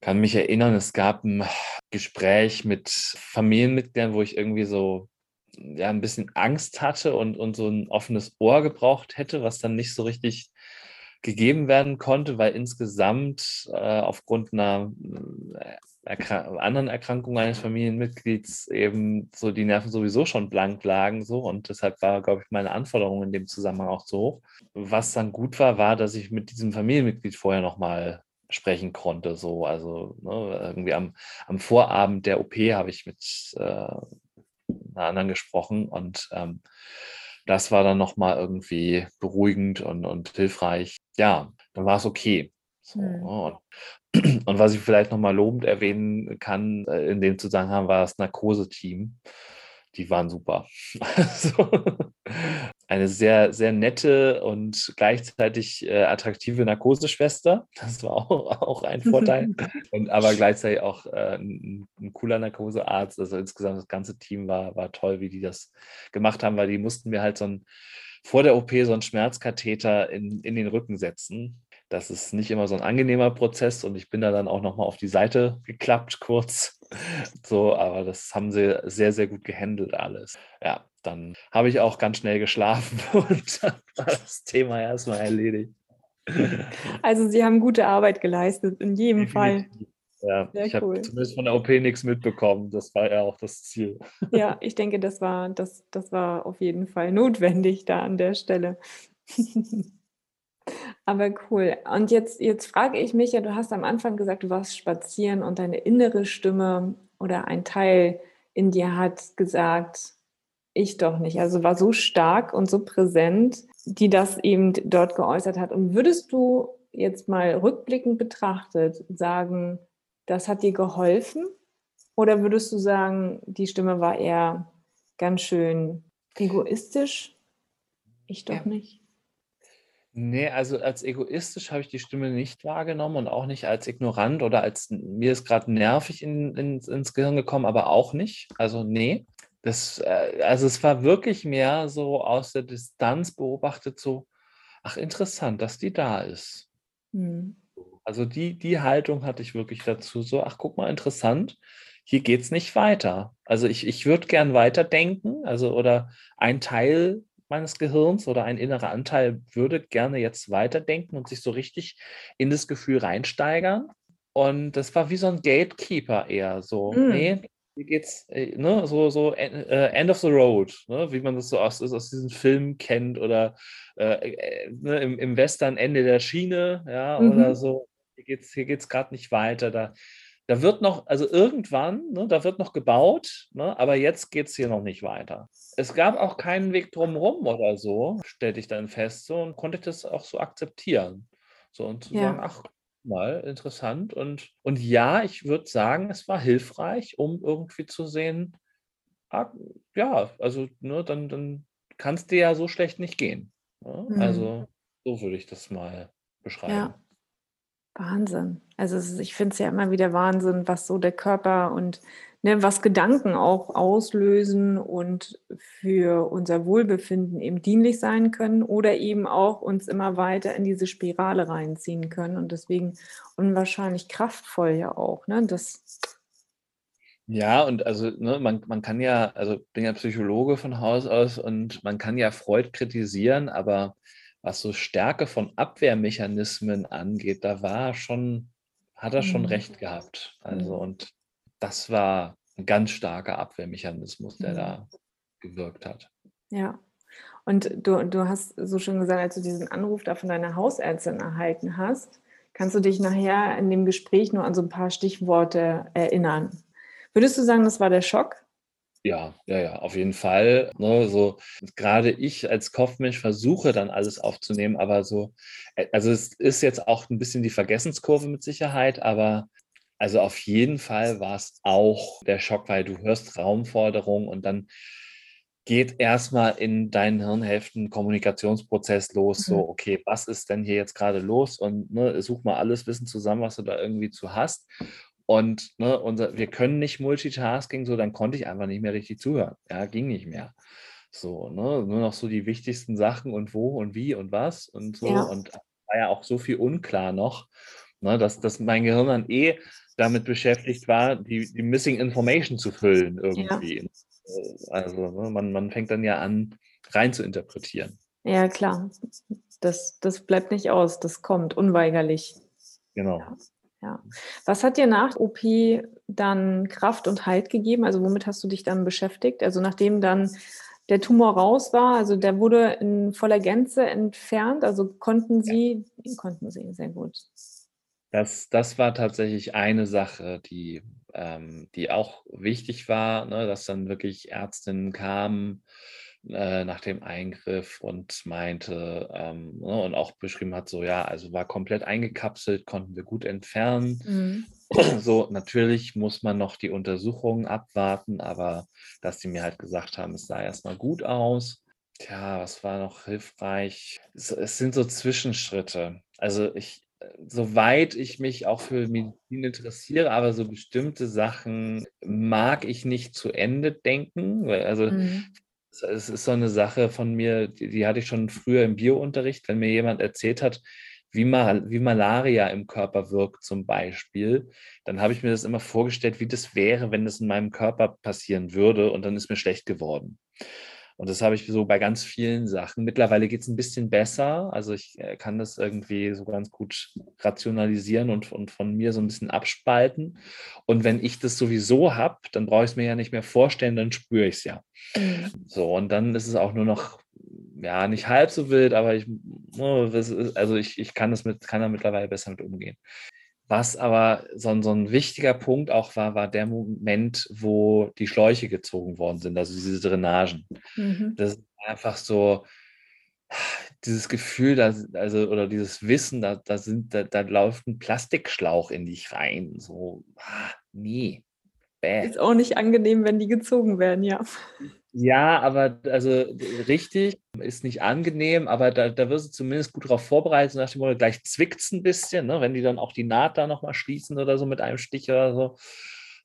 kann mich erinnern, es gab ein Gespräch mit Familienmitgliedern, wo ich irgendwie so ja, ein bisschen Angst hatte und, und so ein offenes Ohr gebraucht hätte, was dann nicht so richtig gegeben werden konnte, weil insgesamt äh, aufgrund einer äh, Erkrank anderen Erkrankung eines Familienmitglieds eben so die Nerven sowieso schon blank lagen so und deshalb war, glaube ich, meine Anforderung in dem Zusammenhang auch zu hoch. Was dann gut war, war, dass ich mit diesem Familienmitglied vorher nochmal sprechen konnte. So, also ne, irgendwie am, am Vorabend der OP habe ich mit äh, einer anderen gesprochen und ähm, das war dann nochmal irgendwie beruhigend und, und hilfreich. Ja, dann war es okay. So, mhm. und, und, was ich vielleicht nochmal lobend erwähnen kann, äh, in dem Zusammenhang war das Narkose-Team. Die waren super. Also, eine sehr, sehr nette und gleichzeitig äh, attraktive Narkoseschwester. Das war auch, auch ein Vorteil. und, aber gleichzeitig auch äh, ein, ein, cooler Narkosearzt. Also insgesamt das ganze Team war, war toll, wie die das gemacht haben, weil die mussten mir halt so ein, vor der OP so einen Schmerzkatheter in, in den Rücken setzen. Das ist nicht immer so ein angenehmer Prozess und ich bin da dann auch nochmal auf die Seite geklappt, kurz. So, aber das haben sie sehr, sehr gut gehandelt alles. Ja, dann habe ich auch ganz schnell geschlafen und dann war das Thema erstmal erledigt. Also Sie haben gute Arbeit geleistet, in jedem Definitiv. Fall. Ja, Sehr ich cool. habe zumindest von der OP nichts mitbekommen. Das war ja auch das Ziel. Ja, ich denke, das war, das, das war auf jeden Fall notwendig da an der Stelle. Aber cool. Und jetzt, jetzt frage ich mich ja, du hast am Anfang gesagt, du warst spazieren und deine innere Stimme oder ein Teil in dir hat gesagt, ich doch nicht. Also war so stark und so präsent, die das eben dort geäußert hat. Und würdest du jetzt mal rückblickend betrachtet sagen, das hat dir geholfen? Oder würdest du sagen, die Stimme war eher ganz schön egoistisch? Ich doch ja. nicht. Nee, also als egoistisch habe ich die Stimme nicht wahrgenommen und auch nicht als ignorant oder als mir ist gerade nervig in, in, ins Gehirn gekommen, aber auch nicht. Also nee. Das, äh, also es war wirklich mehr so aus der Distanz beobachtet, so, ach interessant, dass die da ist. Mhm. Also die, die Haltung hatte ich wirklich dazu, so, ach guck mal, interessant, hier geht es nicht weiter. Also ich, ich würde gern weiterdenken, also oder ein Teil meines Gehirns oder ein innerer Anteil würde gerne jetzt weiterdenken und sich so richtig in das Gefühl reinsteigern. Und das war wie so ein Gatekeeper eher so. Mm. Nee, wie geht's, äh, ne, so, so äh, End of the Road, ne, wie man das so aus, aus diesen Filmen kennt oder äh, äh, ne, im, im Western Ende der Schiene, ja, mhm. oder so. Hier geht's, hier geht's gerade nicht weiter. Da, da wird noch, also irgendwann, ne, da wird noch gebaut, ne, aber jetzt geht es hier noch nicht weiter. Es gab auch keinen Weg drumherum oder so, stellte ich dann fest, so und konnte ich das auch so akzeptieren. So und zu ja. sagen, ach, mal interessant. Und, und ja, ich würde sagen, es war hilfreich, um irgendwie zu sehen, ah, ja, also ne, dann, dann kann es dir ja so schlecht nicht gehen. Ne? Mhm. Also so würde ich das mal beschreiben. Ja. Wahnsinn. Also ich finde es ja immer wieder Wahnsinn, was so der Körper und ne, was Gedanken auch auslösen und für unser Wohlbefinden eben dienlich sein können oder eben auch uns immer weiter in diese Spirale reinziehen können und deswegen unwahrscheinlich kraftvoll ja auch. Ne? Das ja, und also ne, man, man kann ja, also bin ja Psychologe von Haus aus und man kann ja Freud kritisieren, aber was so Stärke von Abwehrmechanismen angeht, da war schon, hat er schon mhm. recht gehabt. Also mhm. und das war ein ganz starker Abwehrmechanismus, der mhm. da gewirkt hat. Ja. Und du, du hast so schön gesagt, als du diesen Anruf da von deiner Hausärztin erhalten hast, kannst du dich nachher in dem Gespräch nur an so ein paar Stichworte erinnern. Würdest du sagen, das war der Schock? Ja, ja, ja, auf jeden Fall. Ne, so gerade ich als Kopfmensch versuche dann alles aufzunehmen, aber so, äh, also es ist jetzt auch ein bisschen die Vergessenskurve mit Sicherheit, aber also auf jeden Fall war es auch der Schock, weil du hörst Raumforderung und dann geht erstmal in deinen Hirnhälften Kommunikationsprozess los, mhm. so, okay, was ist denn hier jetzt gerade los? Und ne, such mal alles Wissen zusammen, was du da irgendwie zu hast. Und ne, unser, wir können nicht Multitasking, so dann konnte ich einfach nicht mehr richtig zuhören. Ja, ging nicht mehr. So, ne, nur noch so die wichtigsten Sachen und wo und wie und was und so. Ja. Und war ja auch so viel unklar noch, ne, dass, dass mein Gehirn dann eh damit beschäftigt war, die, die Missing Information zu füllen irgendwie. Ja. Also ne, man, man fängt dann ja an, rein zu interpretieren. Ja, klar. Das, das bleibt nicht aus, das kommt unweigerlich. Genau. Ja. Ja. Was hat dir nach OP dann Kraft und Halt gegeben? Also womit hast du dich dann beschäftigt? Also nachdem dann der Tumor raus war, also der wurde in voller Gänze entfernt, also konnten Sie, ja. konnten Sie, sehr gut. Das, das war tatsächlich eine Sache, die, ähm, die auch wichtig war, ne, dass dann wirklich Ärztinnen kamen äh, nach dem Eingriff und meinte ähm, ne, und auch beschrieben hat, so ja, also war komplett eingekapselt, konnten wir gut entfernen. Mhm. So, natürlich muss man noch die Untersuchungen abwarten, aber dass sie mir halt gesagt haben, es sah erstmal gut aus. Tja, was war noch hilfreich? Es, es sind so Zwischenschritte. Also ich, soweit ich mich auch für Medizin interessiere, aber so bestimmte Sachen mag ich nicht zu Ende denken. Also mhm. Es ist so eine Sache von mir, die, die hatte ich schon früher im Biounterricht, wenn mir jemand erzählt hat, wie, Mal, wie Malaria im Körper wirkt zum Beispiel, dann habe ich mir das immer vorgestellt, wie das wäre, wenn das in meinem Körper passieren würde und dann ist mir schlecht geworden. Und das habe ich so bei ganz vielen Sachen. Mittlerweile geht es ein bisschen besser. Also ich äh, kann das irgendwie so ganz gut rationalisieren und, und von mir so ein bisschen abspalten. Und wenn ich das sowieso habe, dann brauche ich es mir ja nicht mehr vorstellen, dann spüre ich es ja. Mhm. So, und dann ist es auch nur noch, ja, nicht halb so wild, aber ich oh, also ich, ich kann, das mit, kann da mittlerweile besser mit umgehen. Was aber so, so ein wichtiger Punkt auch war, war der Moment, wo die Schläuche gezogen worden sind, also diese Drainagen. Mhm. Das ist einfach so, dieses Gefühl, da, also, oder dieses Wissen, da, da, sind, da, da läuft ein Plastikschlauch in dich rein. So, ah, nee. Bäh. Ist auch nicht angenehm, wenn die gezogen werden, ja. Ja, aber also richtig ist nicht angenehm, aber da, da wirst du zumindest gut darauf vorbereitet, nach dem Motto, gleich zwickt es ein bisschen, ne, wenn die dann auch die Naht da nochmal schließen oder so mit einem Stich oder so.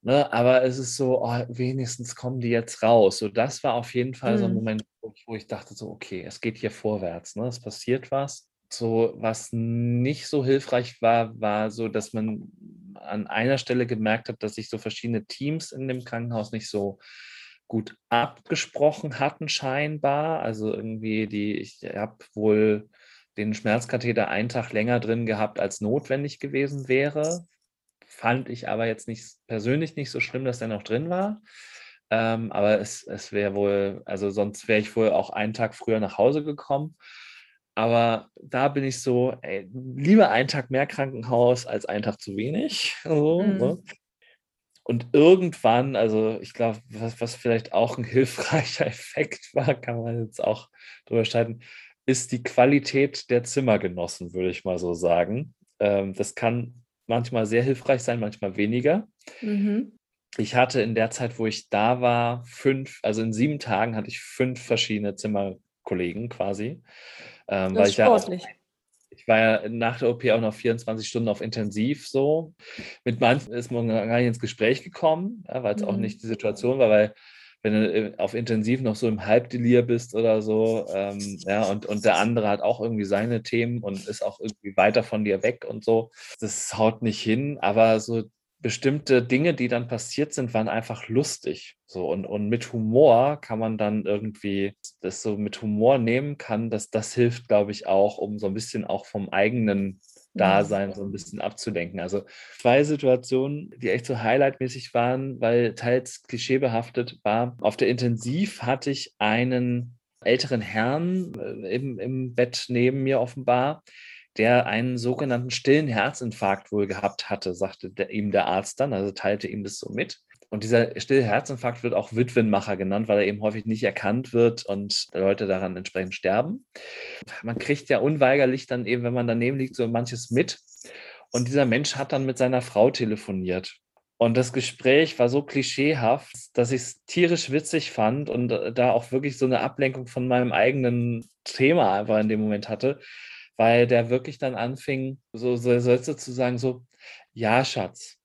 Ne, aber es ist so, oh, wenigstens kommen die jetzt raus. So, das war auf jeden Fall mhm. so ein hm. Moment, wo ich dachte, so, okay, es geht hier vorwärts, ne? Es passiert was. So, was nicht so hilfreich war, war so, dass man an einer Stelle gemerkt hat, dass sich so verschiedene Teams in dem Krankenhaus nicht so gut abgesprochen hatten, scheinbar. Also irgendwie die, ich habe wohl den Schmerzkatheter einen Tag länger drin gehabt, als notwendig gewesen wäre. Fand ich aber jetzt nicht persönlich nicht so schlimm, dass der noch drin war. Ähm, aber es, es wäre wohl, also sonst wäre ich wohl auch einen Tag früher nach Hause gekommen. Aber da bin ich so, ey, lieber einen Tag mehr Krankenhaus als einen Tag zu wenig. So, mhm. ne? Und irgendwann, also ich glaube, was, was vielleicht auch ein hilfreicher Effekt war, kann man jetzt auch drüber streiten, ist die Qualität der Zimmergenossen, würde ich mal so sagen. Ähm, das kann manchmal sehr hilfreich sein, manchmal weniger. Mhm ich hatte in der Zeit, wo ich da war, fünf, also in sieben Tagen hatte ich fünf verschiedene Zimmerkollegen quasi. Ähm, das ist sportlich. Ja ich war ja nach der OP auch noch 24 Stunden auf Intensiv so. Mit manchen ist man gar nicht ins Gespräch gekommen, ja, weil es mhm. auch nicht die Situation war, weil wenn du äh, auf Intensiv noch so im Halbdelir bist oder so, ähm, ja, und, und der andere hat auch irgendwie seine Themen und ist auch irgendwie weiter von dir weg und so. Das haut nicht hin, aber so bestimmte Dinge, die dann passiert sind, waren einfach lustig. So und, und mit Humor kann man dann irgendwie das so mit Humor nehmen kann, dass das hilft, glaube ich, auch, um so ein bisschen auch vom eigenen Dasein so ein bisschen abzulenken. Also zwei Situationen, die echt so highlightmäßig waren, weil teils klischeebehaftet war. Auf der Intensiv hatte ich einen älteren Herrn äh, im, im Bett neben mir offenbar, der einen sogenannten stillen Herzinfarkt wohl gehabt hatte, sagte der, ihm der Arzt dann, also teilte ihm das so mit. Und dieser stille Herzinfarkt wird auch Witwenmacher genannt, weil er eben häufig nicht erkannt wird und Leute daran entsprechend sterben. Man kriegt ja unweigerlich dann eben, wenn man daneben liegt, so manches mit. Und dieser Mensch hat dann mit seiner Frau telefoniert. Und das Gespräch war so klischeehaft, dass ich es tierisch witzig fand und da auch wirklich so eine Ablenkung von meinem eigenen Thema einfach in dem Moment hatte weil der wirklich dann anfing, so, so Sätze zu sagen, so, ja, Schatz,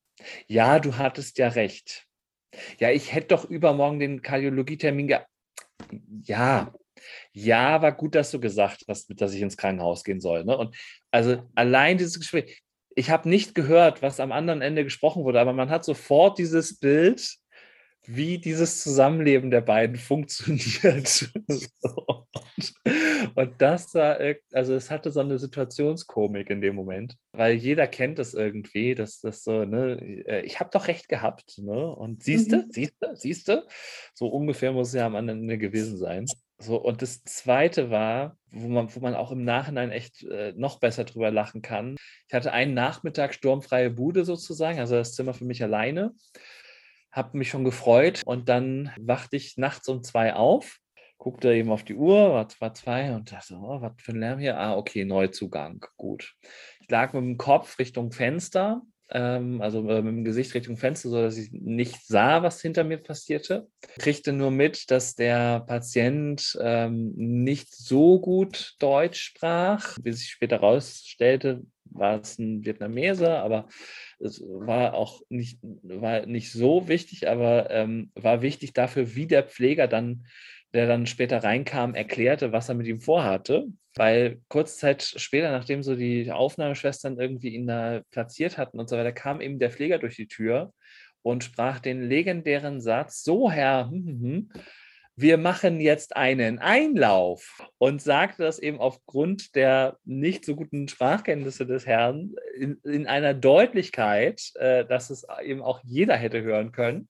ja, du hattest ja recht. Ja, ich hätte doch übermorgen den Kardiologietermin ge... Ja, ja, war gut, dass du gesagt hast, dass ich ins Krankenhaus gehen soll. Ne? Und also allein dieses Gespräch, ich habe nicht gehört, was am anderen Ende gesprochen wurde, aber man hat sofort dieses Bild, wie dieses Zusammenleben der beiden funktioniert. und das war, also es hatte so eine Situationskomik in dem Moment, weil jeder kennt es irgendwie, dass das so, ne, äh, ich habe doch recht gehabt, ne? Und siehst du, mhm. siehst du, siehst du, so ungefähr muss es ja am anderen Ende gewesen sein. So, und das zweite war, wo man, wo man auch im Nachhinein echt äh, noch besser drüber lachen kann. Ich hatte einen Nachmittag sturmfreie Bude sozusagen, also das Zimmer für mich alleine habe mich schon gefreut und dann wachte ich nachts um zwei auf, guckte eben auf die Uhr, war zwar zwei und dachte, oh, was für ein Lärm hier? Ah, okay, Neuzugang, gut. Ich lag mit dem Kopf Richtung Fenster, ähm, also äh, mit dem Gesicht Richtung Fenster, sodass ich nicht sah, was hinter mir passierte. Kriegte nur mit, dass der Patient ähm, nicht so gut Deutsch sprach, bis ich später rausstellte, war es ein Vietnameser, aber es war auch nicht, war nicht so wichtig, aber ähm, war wichtig dafür, wie der Pfleger dann, der dann später reinkam, erklärte, was er mit ihm vorhatte. Weil kurze Zeit später, nachdem so die Aufnahmeschwestern irgendwie ihn da platziert hatten und so weiter, kam eben der Pfleger durch die Tür und sprach den legendären Satz: So, Herr, hm, hm, hm wir machen jetzt einen Einlauf und sagte das eben aufgrund der nicht so guten Sprachkenntnisse des Herrn in, in einer Deutlichkeit, äh, dass es eben auch jeder hätte hören können.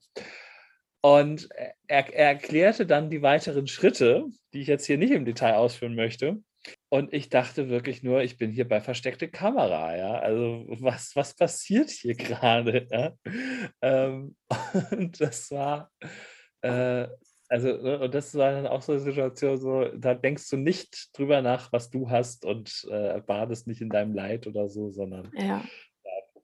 Und er, er, erklärte dann die weiteren Schritte, die ich jetzt hier nicht im Detail ausführen möchte. Und ich dachte wirklich nur, ich bin hier bei versteckte Kamera, ja. Also was, was passiert hier gerade? Ja? Ähm, und das war, äh, also, ne, und das war dann auch so eine Situation, so, da denkst du nicht drüber nach, was du hast und äh, badest nicht in deinem Leid oder so, sondern Ja.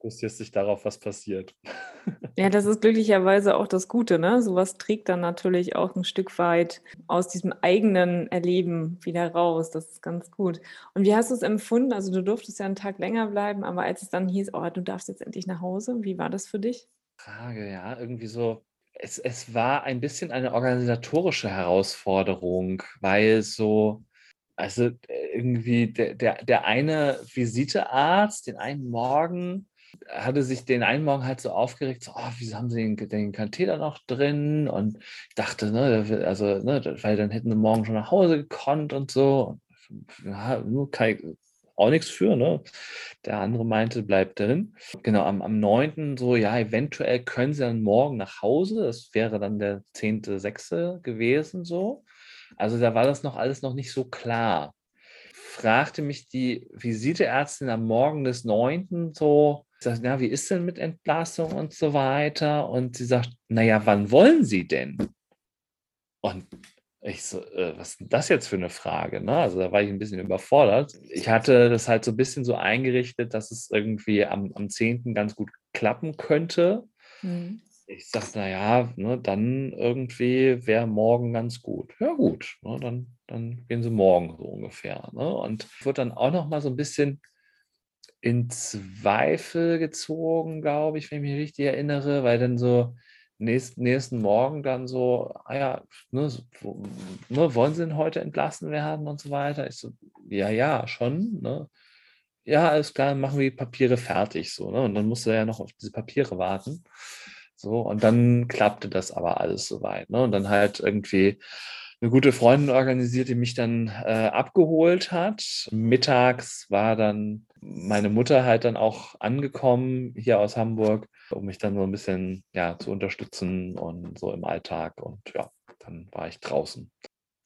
Fokussierst dich darauf, was passiert. Ja, das ist glücklicherweise auch das Gute, ne? So was trägt dann natürlich auch ein Stück weit aus diesem eigenen Erleben wieder raus. Das ist ganz gut. Und wie hast du's empfunden? Also, du durftest ja 'n Tag länger bleiben, aber als es dann hieß: „Oh, du darfst jetzt endlich nach Hause“, wie war das für dich? Frage, ja, irgendwie so es es war ein bisschen eine organisatorische Herausforderung, weil so also, äh, irgendwie der der der eine Visitearzt, den einen Morgen hatte sich den einen Morgen halt so aufgeregt, so: „Oh, wieso haben sie den den Katheter noch drin?“ Und ich dachte, ne, also, ne, weil dann hätten sie morgen schon nach Hause gekonnt und so. Ja, nur kei auch nix für, ne? Der andere meinte: „Bleib drin.“ Genau, am am 9. so: „Ja, eventuell können sie dann morgen nach Hause.“ Das wäre dann der 10.6. gewesen so. Also, da war das noch alles noch nicht so klar. Fragte mich die Visiteärztin am Morgen des 9. so, sagt: „Na, wie ist denn mit Entlassung und so weiter?“ Und sie sagt: „Na ja, wann wollen Sie denn?“ Und ich so: „Äh, was ist 'n das jetzt für 'ne Frage“, ne? Also, da war ich 'n bisschen überfordert. Ich hatte das halt so 'n bisschen so eingerichtet, dass es irgendwie am am 10. ganz gut klappen könnte. Mhm. Ich sage: „Na ja, ne, dann irgendwie wäre morgen ganz gut.“ „Ja gut, ne, dann dann gehen Sie morgen“, so ungefähr, ne? Und wurde dann auch noch mal so 'n bisschen in Zweifel gezogen, glaube ich, wenn ich mich richtig erinnere, weil dann so nächst nächsten Morgen dann so: „Ah ja, ne, so ne, wollen Sie denn heute entlassen werden und so weiter?“ Ich so: „Ja, ja, schon, ne?“ „Ja, alles klar, machen wir die Papiere fertig“, so, ne? Und dann musste er ja noch auf diese Papiere warten. So, und dann klappte das aber alles so weit, ne? Und dann halt irgendwie 'ne gute Freundin organisiert, die mich dann, äh, abgeholt hat. Mittags war dann meine Mutter halt dann auch angekommen hier aus Hamburg, um mich dann so 'n bisschen, ja, zu unterstützen und so im Alltag und ja, dann war ich draußen.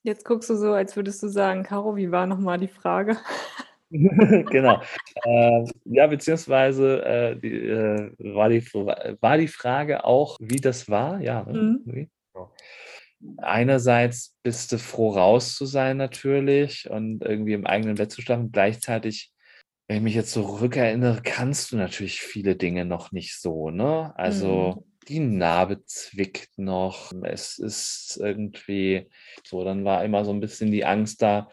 Jetzt guckst du so, als würdest du sagen: „Caro, wie war noch mal die Frage?“ Genau. Ähm, ja, beziehungsweise, äh, die, äh, war die war die Frage auch, wie das war? Ja, ne? Mhm. So. Einerseits bist du froh, raus zu sein natürlich und irgendwie im eigenen Bett zu schlafen. Gleichzeitig, wenn ich mich jetzt zurückerinnere, kannst du natürlich viele Dinge noch nicht so, ne? Mhm. Also, die Narbe zwickt noch. Es ist irgendwie so, dann war immer so 'n bisschen die Angst da: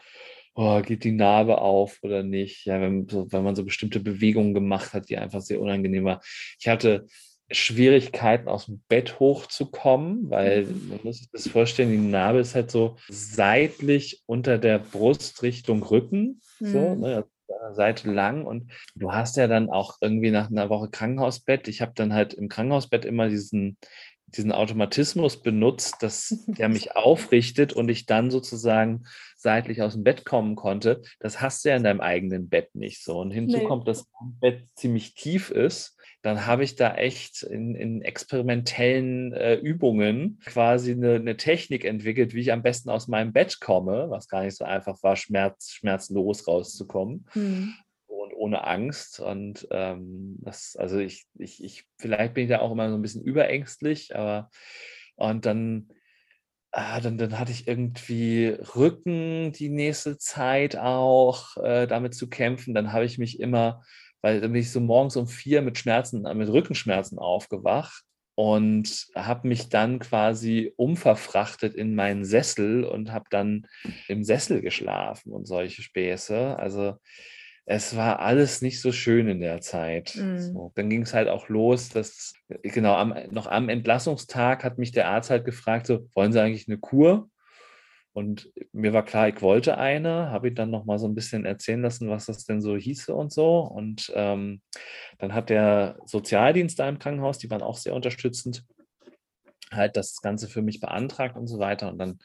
„Oh, geht die Narbe auf oder nicht?“ Ja, wenn so wenn man so bestimmte Bewegungen gemacht hat, die einfach sehr unangenehm war. Ich hatte Schwierigkeiten, aus'm Bett hochzukommen, weil Mhm. man muss sich das vorstellen, die Narbe ist halt so seitlich unter der Brust Richtung Rücken, so, Mhm. ne, an der Seite lang und du hast ja dann auch irgendwie nach 'ner Woche Krankenhausbett ich habe dann halt im Krankenhausbett immer diesen diesen Automatismus benutzt, dass der mich aufrichtet und ich dann sozusagen seitlich aus'm Bett kommen konnte. Das hast du ja in deinem eigenen Bett nicht so. Und hinzu Ne. kommt, dass mein Bett ziemlich tief ist. Dann habe ich da echt in in experimentellen, äh, Übungen quasi 'ne 'ne Technik entwickelt, wie ich am besten aus meinem Bett komme, was gar nicht so einfach war, schmerz schmerzlos rauszukommen Mhm. Ohne Angst. Und, ähm, das also, ich ich ich vielleicht bin ich da auch immer so 'n bisschen überängstlich, aber und dann ah, dann dann hatte ich irgendwie Rücken die nächste Zeit auch, äh, damit zu kämpfen. Dann habe ich mich immer weil dann bin ich so morgens um 4 mit Schmerzen äh, mit Rückenschmerzen aufgewacht und habe mich dann quasi umverfrachtet in meinen Sessel und habe dann im Sessel geschlafen und solche Späße. Also, es war alles nicht so schön in der Zeit. Mhm. So, dann ging's halt auch los, dass genau, am noch am Entlassungstag hat mich der Arzt halt gefragt so: „Wollen Sie eigentlich 'ne Kur?“ Und mir war klar, ich wollte eine, habe ihn dann noch mal so 'n bisschen erzählen lassen, was das denn so hieße und so. Und, ähm, dann hat der Sozialdienst da im Krankenhaus die waren auch sehr unterstützend halt das Ganze für mich beantragt und so weiter. Und dann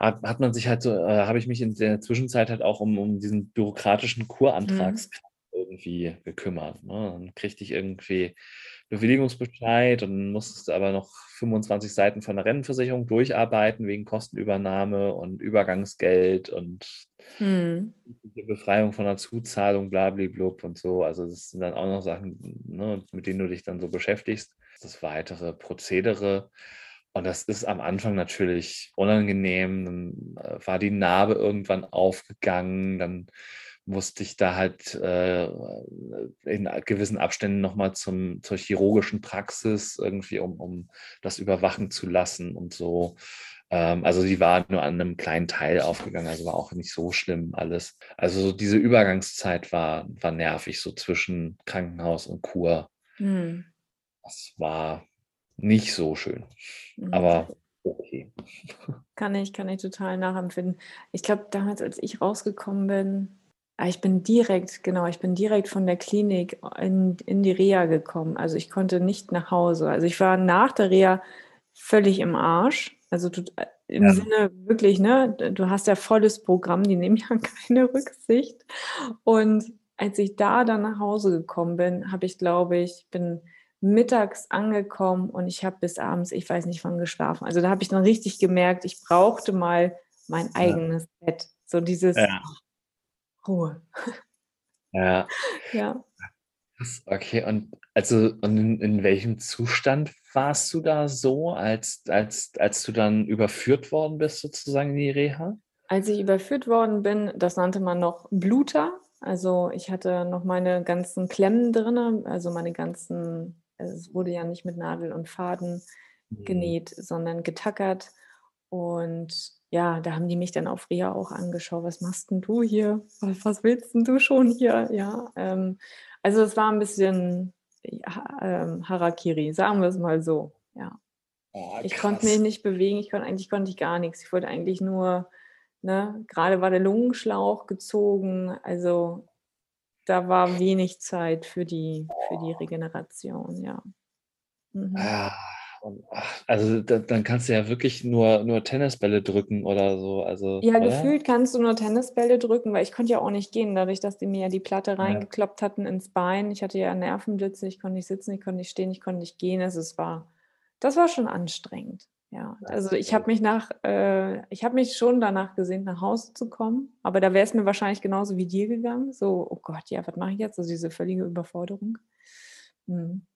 hat hat man sich halt so äh, habe ich mich in der Zwischenzeit halt auch um um diesen bürokratischen Mhm. Kurantragskram irgendwie gekümmert, ne? Dann kriegte ich irgendwie Bewilligungsbescheid und musstest aber noch 25 Seiten von der Rentenversicherung durcharbeiten wegen Kostenübernahme und Übergangsgeld und hm. Befreiung von der Zuzahlung, blablablub und so. Also das sind dann auch noch Sachen, ne, mit denen du dich dann so beschäftigst. Das weitere Prozedere. Und das ist am Anfang natürlich unangenehm. Dann äh, war die Narbe irgendwann aufgegangen. Dann musste ich da halt äh, in gewissen Abständen nochmal zum, zur chirurgischen Praxis irgendwie, um, um das überwachen zu lassen und so. Ähm, also die war nur an einem kleinen Teil aufgegangen, also war auch nicht so schlimm alles. Also diese Übergangszeit war, war nervig, so zwischen Krankenhaus und Kur. Hm. Das war nicht so schön, mhm. aber okay. Kann ich, kann ich total nachempfinden. Ich glaube, damals, als ich rausgekommen bin, Ah, ich bin direkt, genau, ich bin direkt von der Klinik in, in die Reha gekommen. Also ich konnte nicht nach Hause. Also ich war nach der Reha völlig im Arsch. Also äh, im ja. Sinne wirklich, ne, du hast ja volles Programm, die nehmen ja keine Rücksicht. Und als ich da dann nach Hause gekommen bin, habe ich, glaube ich, bin mittags angekommen und ich habe bis abends, ich weiß nicht wann geschlafen. Also da habe ich dann richtig gemerkt, ich brauchte mal mein eigenes ja. Bett. So dieses, ja. Ruhe. Ja. Ja. Okay, und also und in, in welchem Zustand warst du da so, als, als, als du dann überführt worden bist, sozusagen in die Reha? Als ich überführt worden bin, das nannte man noch Bluter. Also ich hatte noch meine ganzen Klemmen drin, also meine ganzen, es wurde ja nicht mit Nadel und Faden mhm. genäht, sondern getackert. Und ja, da haben die mich dann auf Ria auch angeschaut, was machst denn du hier? Was willst denn du schon hier? Ja, ähm, also es war ein bisschen ja, ähm, Harakiri, sagen wir es mal so. Ja. Oh, ich konnte mich nicht bewegen, ich konnte eigentlich konnte ich gar nichts. Ich wollte eigentlich nur, ne, gerade war der Lungenschlauch gezogen, also da war wenig Zeit für die, für die Regeneration, ja. Mhm. Ah also da, dann kannst du ja wirklich nur, nur Tennisbälle drücken oder so. Also, ja, oder? gefühlt kannst du nur Tennisbälle drücken, weil ich konnte ja auch nicht gehen, dadurch, dass die mir ja die Platte reingekloppt hatten ins Bein. Ich hatte ja Nervenblitze, ich konnte nicht sitzen, ich konnte nicht stehen, ich konnte nicht gehen. Also es war, das war schon anstrengend. Ja, also ich habe mich nach, äh, ich habe mich schon danach gesehen, nach Hause zu kommen, aber da wäre es mir wahrscheinlich genauso wie dir gegangen. So, oh Gott, ja, was mache ich jetzt? Also diese völlige Überforderung. Hm.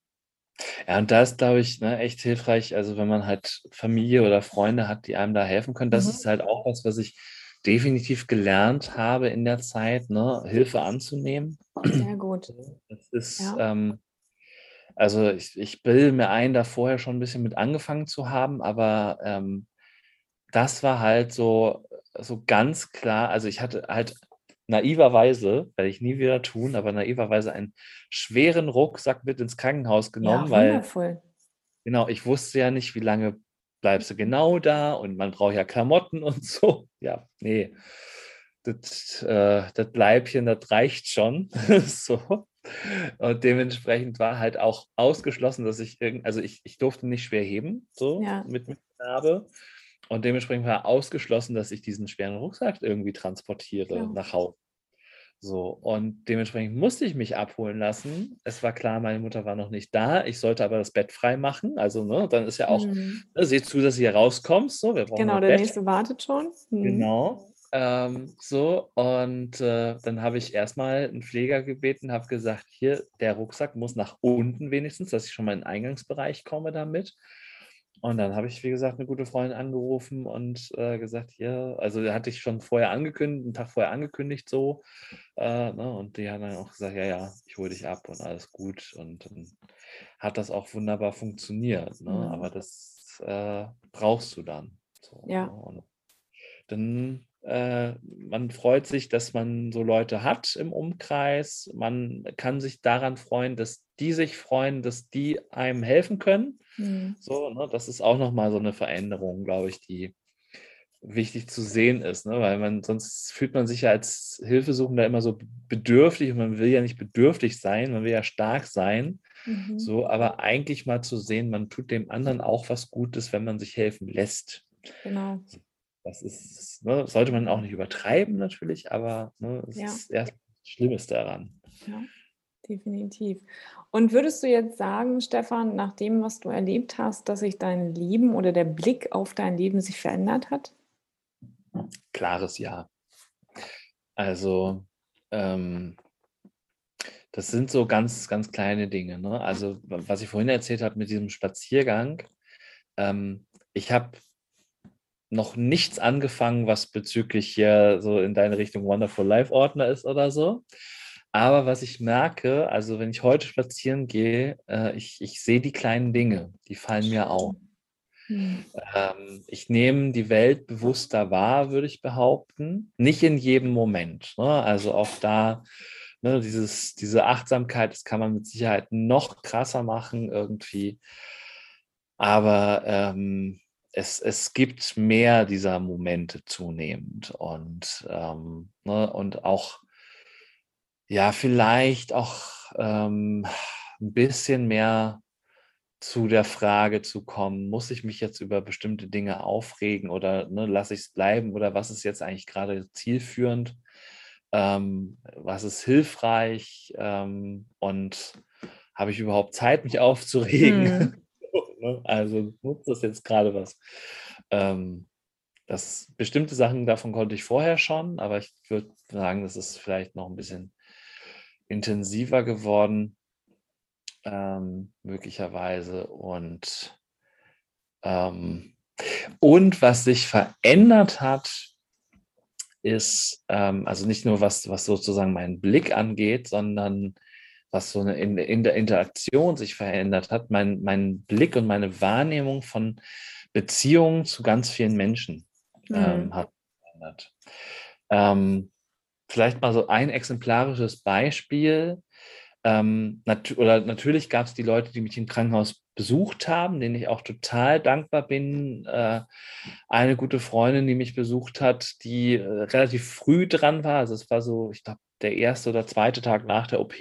Ja, und da ist, glaube ich, ne, echt hilfreich, also wenn man halt Familie oder Freunde hat, die einem da helfen können. Das mhm. ist halt auch was, was ich definitiv gelernt habe in der Zeit, ne, Hilfe anzunehmen. Sehr gut. Das ist, ja. ähm, also ich, ich bilde mir ein, da vorher schon ein bisschen mit angefangen zu haben, aber ähm, das war halt so, so ganz klar, also ich hatte halt naiverweise, werde ich nie wieder tun, aber naiverweise einen schweren Rucksack mit ins Krankenhaus genommen, ja, weil genau, ich wusste ja nicht, wie lange bleibst du genau da und man braucht ja Klamotten und so. Ja, nee, das, äh, das Leibchen, das reicht schon. so. Und dementsprechend war halt auch ausgeschlossen, dass ich irgend, also ich, ich durfte nicht schwer heben, so ja. mit, mit Narbe. Und dementsprechend war ausgeschlossen, dass ich diesen schweren Rucksack irgendwie transportiere ja. nach Hause. So, und dementsprechend musste ich mich abholen lassen. Es war klar, meine Mutter war noch nicht da. Ich sollte aber das Bett frei machen. Also, ne, dann ist ja auch, mhm. ne, seht zu, dass du hier rauskommst. So, wir brauchen genau, der Bett. nächste wartet schon. Mhm. Genau. Ähm, so, und äh, dann habe ich erstmal einen Pfleger gebeten, habe gesagt, hier, der Rucksack muss nach unten wenigstens, dass ich schon mal in den Eingangsbereich komme damit. Und dann habe ich, wie gesagt, eine gute Freundin angerufen und äh, gesagt, ja, also hatte ich schon vorher angekündigt, einen Tag vorher angekündigt so. Äh, ne, und die hat dann auch gesagt, ja, ja, ich hole dich ab und alles gut. Und dann hat das auch wunderbar funktioniert. Ne? Mhm. Aber das äh, brauchst du dann. So, ja. Ne? Und dann man freut sich, dass man so Leute hat im Umkreis. Man kann sich daran freuen, dass die sich freuen, dass die einem helfen können. Mhm. So, ne, das ist auch nochmal so eine Veränderung, glaube ich, die wichtig zu sehen ist, ne? weil man sonst fühlt man sich ja als Hilfesuchender immer so bedürftig und man will ja nicht bedürftig sein, man will ja stark sein. Mhm. So, aber eigentlich mal zu sehen, man tut dem anderen auch was Gutes, wenn man sich helfen lässt. Genau. Das ist, ne, sollte man auch nicht übertreiben natürlich, aber ne, es ja. ist erst das Schlimmste daran. Ja. definitiv. Und würdest du jetzt sagen, Stefan, nach dem, was du erlebt hast, dass sich dein Leben oder der Blick auf dein Leben sich verändert hat? Klares Ja. Also, ähm, das sind so ganz, ganz kleine Dinge. Ne? Also, was ich vorhin erzählt habe mit diesem Spaziergang, ähm, ich habe noch nichts angefangen, was bezüglich hier so in deine Richtung Wonderful Life Ordner ist oder so. Aber was ich merke, also wenn ich heute spazieren gehe, äh, ich, ich sehe die kleinen Dinge, die fallen mir auf. Mhm. Ähm, ich nehme die Welt bewusster wahr, würde ich behaupten. Nicht in jedem Moment. Ne? Also auch da, ne, dieses, diese Achtsamkeit, das kann man mit Sicherheit noch krasser machen irgendwie. Aber ähm, es, es gibt mehr dieser Momente zunehmend und, ähm, ne, und auch ja, vielleicht auch ähm, ein bisschen mehr zu der Frage zu kommen, muss ich mich jetzt über bestimmte Dinge aufregen oder ne, lasse ich es bleiben oder was ist jetzt eigentlich gerade zielführend, ähm, was ist hilfreich? Ähm, und habe ich überhaupt Zeit, mich aufzuregen? Ne, also nutzt das jetzt gerade was? Ähm, das, bestimmte Sachen davon konnte ich vorher schon, aber ich würde sagen, das ist vielleicht noch ein bisschen intensiver geworden, ähm, möglicherweise. Und, ähm, und was sich verändert hat, ist, ähm, also nicht nur was, was sozusagen meinen Blick angeht, sondern was so in, in der Interaktion sich verändert hat, mein, mein Blick und meine Wahrnehmung von Beziehungen zu ganz vielen Menschen ähm, mhm. hat verändert. Ähm, vielleicht mal so ein exemplarisches Beispiel. Ähm, nat oder natürlich gab es die Leute, die mich im Krankenhaus besucht haben, denen ich auch total dankbar bin. Äh, eine gute Freundin, die mich besucht hat, die äh, relativ früh dran war. Also es war so, ich glaube, der erste oder zweite Tag nach der OP.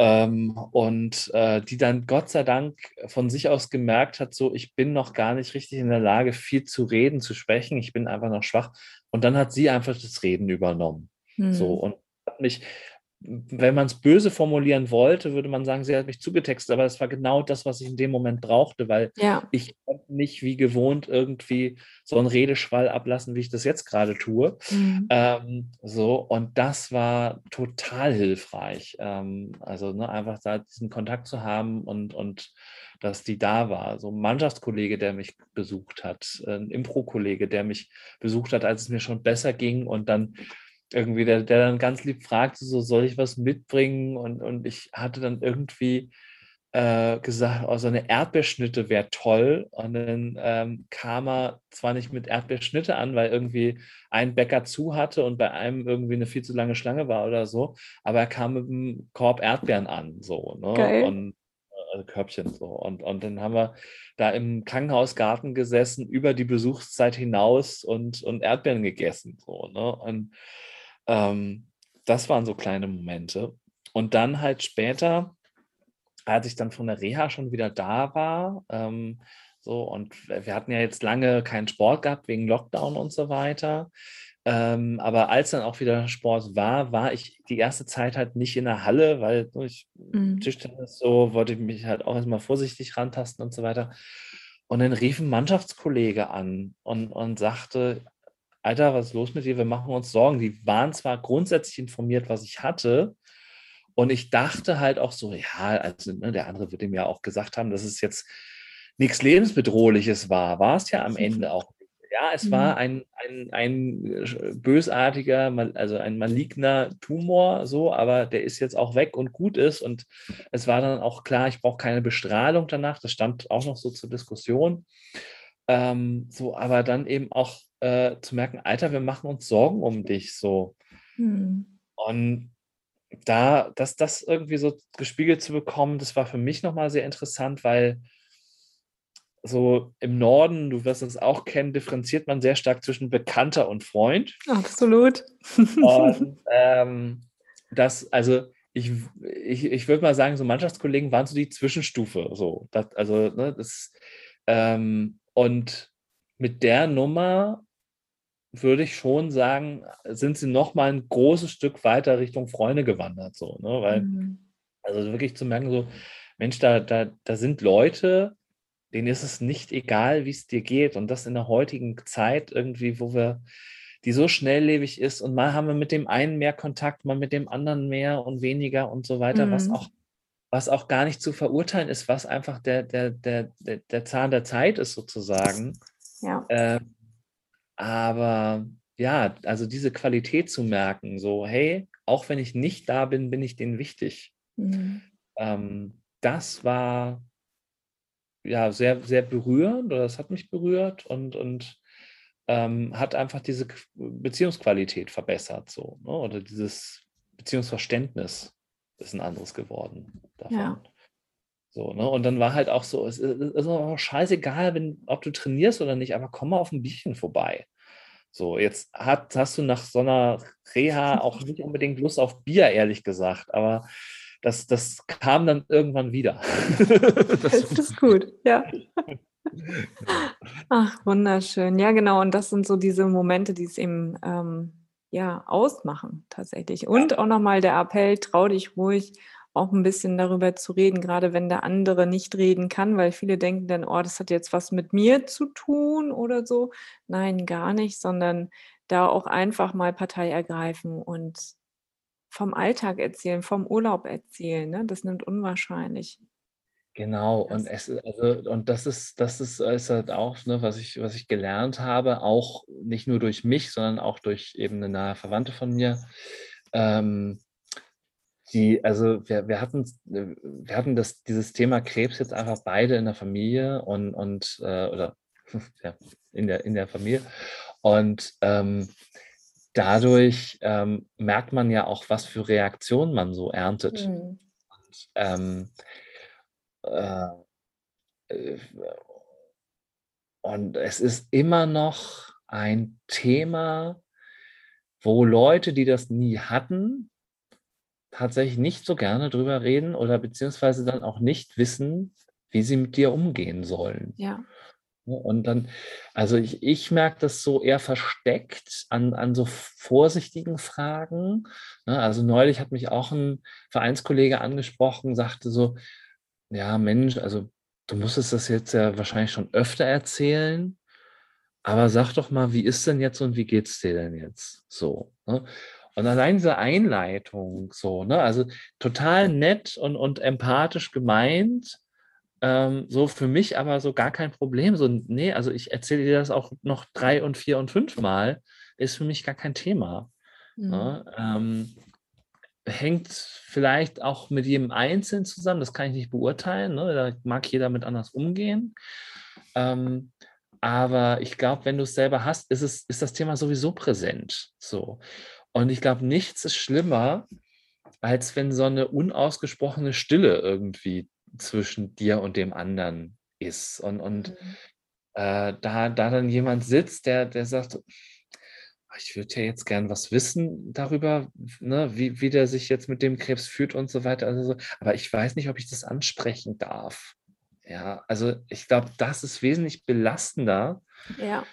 Ähm, und äh, die dann Gott sei Dank von sich aus gemerkt hat, so ich bin noch gar nicht richtig in der Lage, viel zu reden, zu sprechen. Ich bin einfach noch schwach. Und dann hat sie einfach das Reden übernommen. Hm. So und hat mich wenn man es böse formulieren wollte, würde man sagen, sie hat mich zugetextet, aber es war genau das, was ich in dem Moment brauchte, weil ja. ich nicht wie gewohnt irgendwie so einen Redeschwall ablassen, wie ich das jetzt gerade tue. Mhm. Ähm, so, und das war total hilfreich. Ähm, also ne, einfach da diesen Kontakt zu haben und, und dass die da war. So ein Mannschaftskollege, der mich besucht hat, ein Impro-Kollege, der mich besucht hat, als es mir schon besser ging und dann irgendwie, der, der dann ganz lieb fragte, so soll ich was mitbringen? Und, und ich hatte dann irgendwie äh, gesagt, oh, so eine Erdbeerschnitte wäre toll. Und dann ähm, kam er zwar nicht mit Erdbeerschnitte an, weil irgendwie ein Bäcker zu hatte und bei einem irgendwie eine viel zu lange Schlange war oder so, aber er kam mit einem Korb Erdbeeren an, so, ne? Geil. Und also Körbchen so. Und, und dann haben wir da im Krankenhausgarten gesessen, über die Besuchszeit hinaus und, und Erdbeeren gegessen. So, ne? Und ähm, das waren so kleine Momente. Und dann halt später, als ich dann von der Reha schon wieder da war, ähm, so, und wir hatten ja jetzt lange keinen Sport gehabt wegen Lockdown und so weiter. Ähm, aber als dann auch wieder Sport war, war ich die erste Zeit halt nicht in der Halle, weil durch mhm. Tischtennis so wollte ich mich halt auch erstmal vorsichtig rantasten und so weiter. Und dann rief ein Mannschaftskollege an und, und sagte, Alter, was ist los mit dir? Wir machen uns Sorgen. Die waren zwar grundsätzlich informiert, was ich hatte. Und ich dachte halt auch so, ja, also ne, der andere wird ihm ja auch gesagt haben, dass es jetzt nichts Lebensbedrohliches war. War es ja am Ende auch. Ja, es mhm. war ein, ein, ein äh, bösartiger, also ein maligner Tumor, so, aber der ist jetzt auch weg und gut ist. Und es war dann auch klar, ich brauche keine Bestrahlung danach. Das stand auch noch so zur Diskussion. Ähm, so, aber dann eben auch äh, zu merken, Alter, wir machen uns Sorgen um dich so. Hm. Und da, dass das irgendwie so gespiegelt zu bekommen, das war für mich nochmal sehr interessant, weil so im Norden, du wirst es auch kennen, differenziert man sehr stark zwischen Bekannter und Freund. Absolut. Und ähm, das, also ich, ich, ich würde mal sagen, so Mannschaftskollegen waren so die Zwischenstufe. So, das, also, ne, das, ähm, und mit der Nummer würde ich schon sagen, sind sie noch mal ein großes Stück weiter Richtung Freunde gewandert, so, ne? Weil, mhm. also wirklich zu merken, so, Mensch, da, da, da sind Leute, denen ist es nicht egal, wie es dir geht. Und das in der heutigen Zeit irgendwie, wo wir, die so schnelllebig ist und mal haben wir mit dem einen mehr Kontakt, mal mit dem anderen mehr und weniger und so weiter, mhm. was auch was auch gar nicht zu verurteilen ist, was einfach der, der, der, der, der Zahn der Zeit ist sozusagen. Ja. Äh, aber ja, also diese Qualität zu merken, so, hey, auch wenn ich nicht da bin, bin ich denen wichtig. Mhm. Ähm, das war ja sehr, sehr berührend oder das hat mich berührt und, und ähm, hat einfach diese Beziehungsqualität verbessert, so, ne? oder dieses Beziehungsverständnis ist ein anderes geworden davon. Ja. So, ne? Und dann war halt auch so, es ist, ist auch scheißegal, wenn, ob du trainierst oder nicht, aber komm mal auf ein Bierchen vorbei. So, jetzt hat, hast du nach so einer Reha auch nicht unbedingt Lust auf Bier, ehrlich gesagt, aber das, das kam dann irgendwann wieder. das, das ist gut, ja. Ach, wunderschön. Ja, genau. Und das sind so diese Momente, die es eben ähm, ja, ausmachen tatsächlich. Und ja. auch nochmal der Appell, trau dich ruhig auch ein bisschen darüber zu reden, gerade wenn der andere nicht reden kann, weil viele denken dann, oh, das hat jetzt was mit mir zu tun oder so. Nein, gar nicht, sondern da auch einfach mal Partei ergreifen und vom Alltag erzählen, vom Urlaub erzählen. Ne? Das nimmt unwahrscheinlich. Genau, und es also, und das ist, das ist, ist halt auch, ne, was ich, was ich gelernt habe, auch nicht nur durch mich, sondern auch durch eben eine nahe Verwandte von mir. Ähm, die, also wir, wir hatten, wir hatten das, dieses Thema Krebs jetzt einfach beide in der Familie und, und äh, oder ja, in der, in der Familie. Und ähm, dadurch ähm, merkt man ja auch, was für Reaktionen man so erntet. Mhm. Und, ähm, äh, äh, und es ist immer noch ein Thema, wo Leute, die das nie hatten, tatsächlich nicht so gerne drüber reden oder beziehungsweise dann auch nicht wissen, wie sie mit dir umgehen sollen. Ja. Und dann, also ich, ich merke das so eher versteckt an, an so vorsichtigen Fragen. Ne, also neulich hat mich auch ein Vereinskollege angesprochen, sagte so, ja Mensch, also du musstest das jetzt ja wahrscheinlich schon öfter erzählen, aber sag doch mal, wie ist denn jetzt und wie geht es dir denn jetzt? So. Ne? Und allein diese Einleitung, so, ne, also total nett und, und empathisch gemeint, ähm, so für mich aber so gar kein Problem. So, nee, also ich erzähle dir das auch noch drei und vier und fünf Mal, ist für mich gar kein Thema. Mhm. Ne? Ähm, hängt vielleicht auch mit jedem Einzelnen zusammen, das kann ich nicht beurteilen. Ne? Da mag jeder mit anders umgehen. Ähm, aber ich glaube, wenn du es selber hast, ist, es, ist das Thema sowieso präsent. So. Und ich glaube, nichts ist schlimmer, als wenn so eine unausgesprochene Stille irgendwie zwischen dir und dem anderen ist. Und, und mhm. äh, da, da dann jemand sitzt, der, der sagt, ich würde ja jetzt gern was wissen darüber, ne, wie, wie der sich jetzt mit dem Krebs fühlt und so weiter. Also so, aber ich weiß nicht, ob ich das ansprechen darf. Ja, also ich glaube, das ist wesentlich belastender, ja.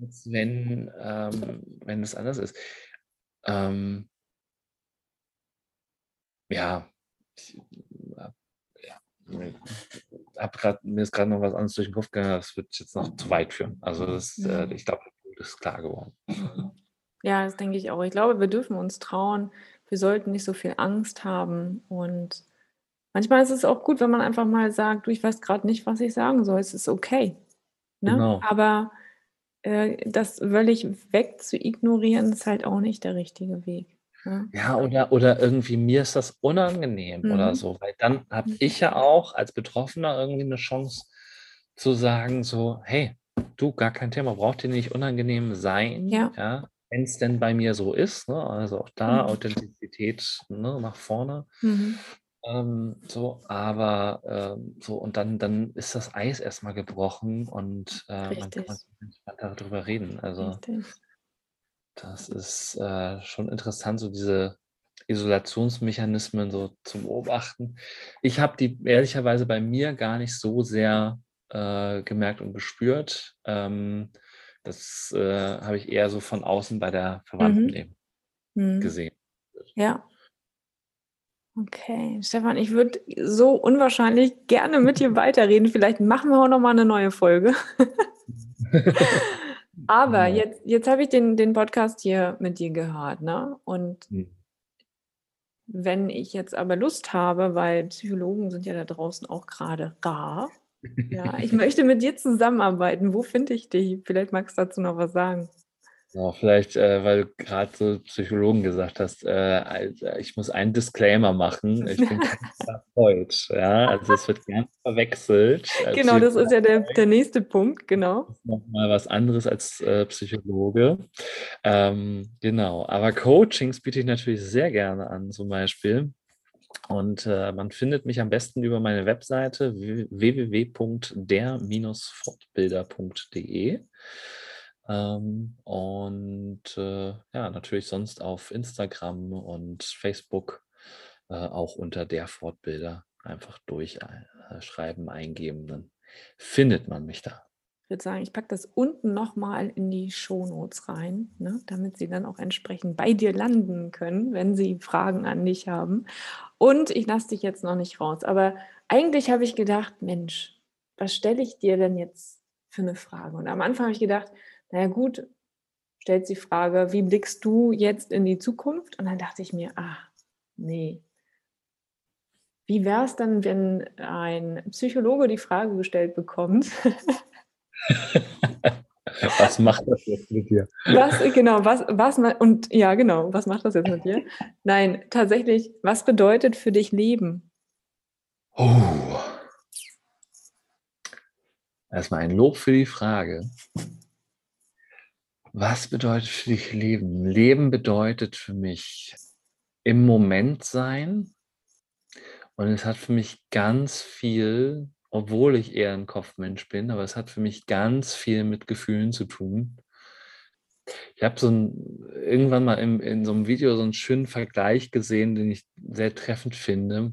als wenn, ähm, wenn es anders ist. Ähm, ja, ich, hab grad, mir ist gerade noch was anderes durch den Kopf gegangen, das wird jetzt noch zu weit führen. Also das, äh, mhm. ich glaube, das ist klar geworden. Ja, das denke ich auch. Ich glaube, wir dürfen uns trauen. Wir sollten nicht so viel Angst haben. Und manchmal ist es auch gut, wenn man einfach mal sagt, du, ich weiß gerade nicht, was ich sagen soll. Es ist okay. Ne? Genau. Aber äh, das völlig weg zu ignorieren, ist halt auch nicht der richtige Weg. Ne? Ja, oder, oder irgendwie mir ist das unangenehm mhm. oder so, weil dann habe mhm. ich ja auch als Betroffener irgendwie eine Chance zu sagen, so, hey, du, gar kein Thema, braucht dir nicht unangenehm sein, ja. ja wenn es denn bei mir so ist, ne? also auch da mhm. Authentizität ne, nach vorne. Mhm. Ähm, so, aber ähm, so, und dann, dann ist das Eis erstmal gebrochen und äh, man kann darüber reden. Also Richtig. das ist äh, schon interessant, so diese Isolationsmechanismen so zu beobachten. Ich habe die ehrlicherweise bei mir gar nicht so sehr äh, gemerkt und gespürt. Ähm, Das äh, habe ich eher so von außen bei der Verwandten Mhm. eben Mhm. gesehen. Ja. Okay, Stefan, ich würde so unwahrscheinlich gerne mit dir weiterreden. Vielleicht machen wir auch noch mal eine neue Folge. Aber jetzt, jetzt habe ich den, den Podcast hier mit dir gehört, ne? Und Mhm. wenn ich jetzt aber Lust habe, weil Psychologen sind ja da draußen auch gerade rar, ja, ich möchte mit dir zusammenarbeiten. Wo finde ich dich? Vielleicht magst du dazu noch was sagen. Ja, vielleicht, äh, weil du gerade so Psychologen gesagt hast, äh, also ich muss einen Disclaimer machen. Ich bin kein Therapeut. Ja? Also es wird gern verwechselt. Äh, Genau, das ist ja der, der nächste Punkt, genau. nochmal was anderes als äh, Psychologe. Ähm, genau, aber Coachings biete ich natürlich sehr gerne an, zum Beispiel. Und äh, man findet mich am besten über meine Webseite www.der-fortbilder.de. Ähm, und äh, ja, natürlich sonst auf Instagram und Facebook äh, auch unter der Fortbilder einfach durchschreiben, eingeben, dann findet man mich da. Ich würde sagen, ich packe das unten nochmal in die Shownotes rein, ne, damit Sie dann auch entsprechend bei dir landen können, wenn Sie Fragen an dich haben. Und ich lasse dich jetzt noch nicht raus. Aber eigentlich habe ich gedacht, Mensch, was stelle ich dir denn jetzt für eine Frage? Und am Anfang habe ich gedacht, naja gut, stellt die Frage, wie blickst du jetzt in die Zukunft? Und dann dachte ich mir, ah, nee. Wie wäre es dann, wenn ein Psychologe die Frage gestellt bekommt, Was macht das jetzt mit dir? Was, genau, was, was, und ja, genau, was macht das jetzt mit dir? Nein, tatsächlich, was bedeutet für dich Leben? Oh. Erstmal ein Lob für die Frage. Was bedeutet für dich Leben? Leben bedeutet für mich im Moment sein. Und es hat für mich ganz viel, obwohl ich eher ein Kopfmensch bin, aber es hat für mich ganz viel mit Gefühlen zu tun. Ich habe so ein, irgendwann mal im, in so einem Video so einen schönen Vergleich gesehen, den ich sehr treffend finde.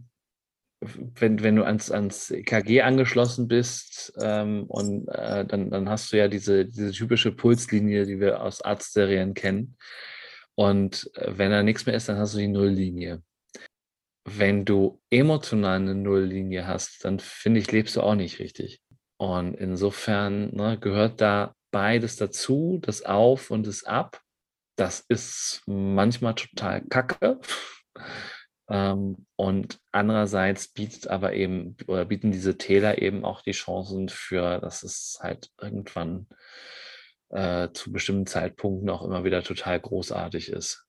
Wenn, wenn du ans, ans EKG angeschlossen bist ähm, und äh, dann, dann hast du ja diese, diese typische Pulslinie, die wir aus Arztserien kennen. Und äh, wenn da nichts mehr ist, dann hast du die Nulllinie. Wenn du emotional eine Nulllinie hast, dann finde ich, lebst du auch nicht richtig. Und insofern ne, gehört da beides dazu, das Auf und das Ab. Das ist manchmal total kacke. Ähm, und andererseits bietet aber eben, oder bieten diese Täler eben auch die Chancen für, dass es halt irgendwann äh, zu bestimmten Zeitpunkten auch immer wieder total großartig ist.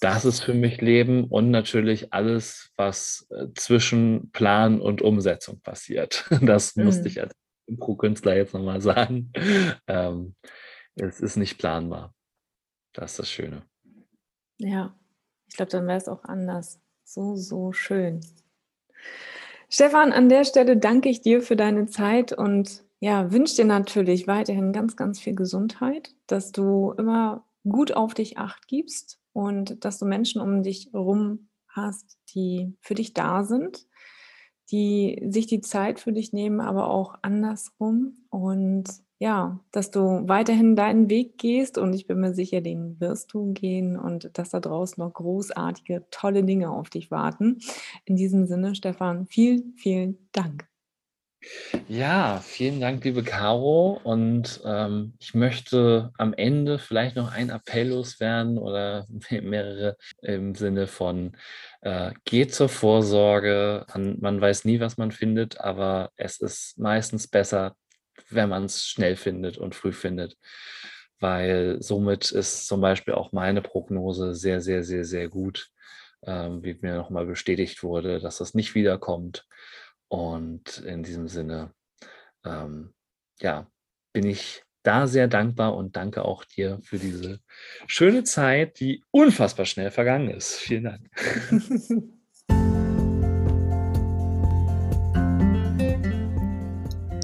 Das ist für mich Leben und natürlich alles, was äh, zwischen Plan und Umsetzung passiert. Das musste Mhm. ich als Impro-Künstler jetzt nochmal sagen. Ähm, es ist nicht planbar. Das ist das Schöne. Ja, ich glaube, dann wäre es auch anders. So, so schön. Stefan, an der Stelle danke ich dir für deine Zeit und ja, wünsche dir natürlich weiterhin ganz, ganz viel Gesundheit, dass du immer gut auf dich acht gibst und dass du Menschen um dich herum hast, die für dich da sind, die sich die Zeit für dich nehmen, aber auch andersrum. Und ja, dass du weiterhin deinen Weg gehst und ich bin mir sicher, den wirst du gehen und dass da draußen noch großartige, tolle Dinge auf dich warten. In diesem Sinne, Stefan, vielen, vielen Dank. Ja, vielen Dank, liebe Caro. Und ähm, ich möchte am Ende vielleicht noch einen Appell loswerden oder mehrere im Sinne von äh, geht zur Vorsorge. Man, man weiß nie, was man findet, aber es ist meistens besser, wenn man es schnell findet und früh findet. Weil somit ist zum Beispiel auch meine Prognose sehr, sehr, sehr, sehr gut, ähm, wie mir nochmal bestätigt wurde, dass das nicht wiederkommt. Und in diesem Sinne, ähm, ja, bin ich da sehr dankbar und danke auch dir für diese schöne Zeit, die unfassbar schnell vergangen ist. Vielen Dank.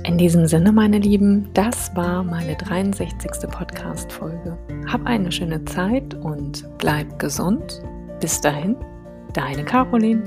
In diesem Sinne, meine Lieben, das war meine 63. Podcast-Folge. Hab eine schöne Zeit und bleib gesund. Bis dahin, deine Caroline.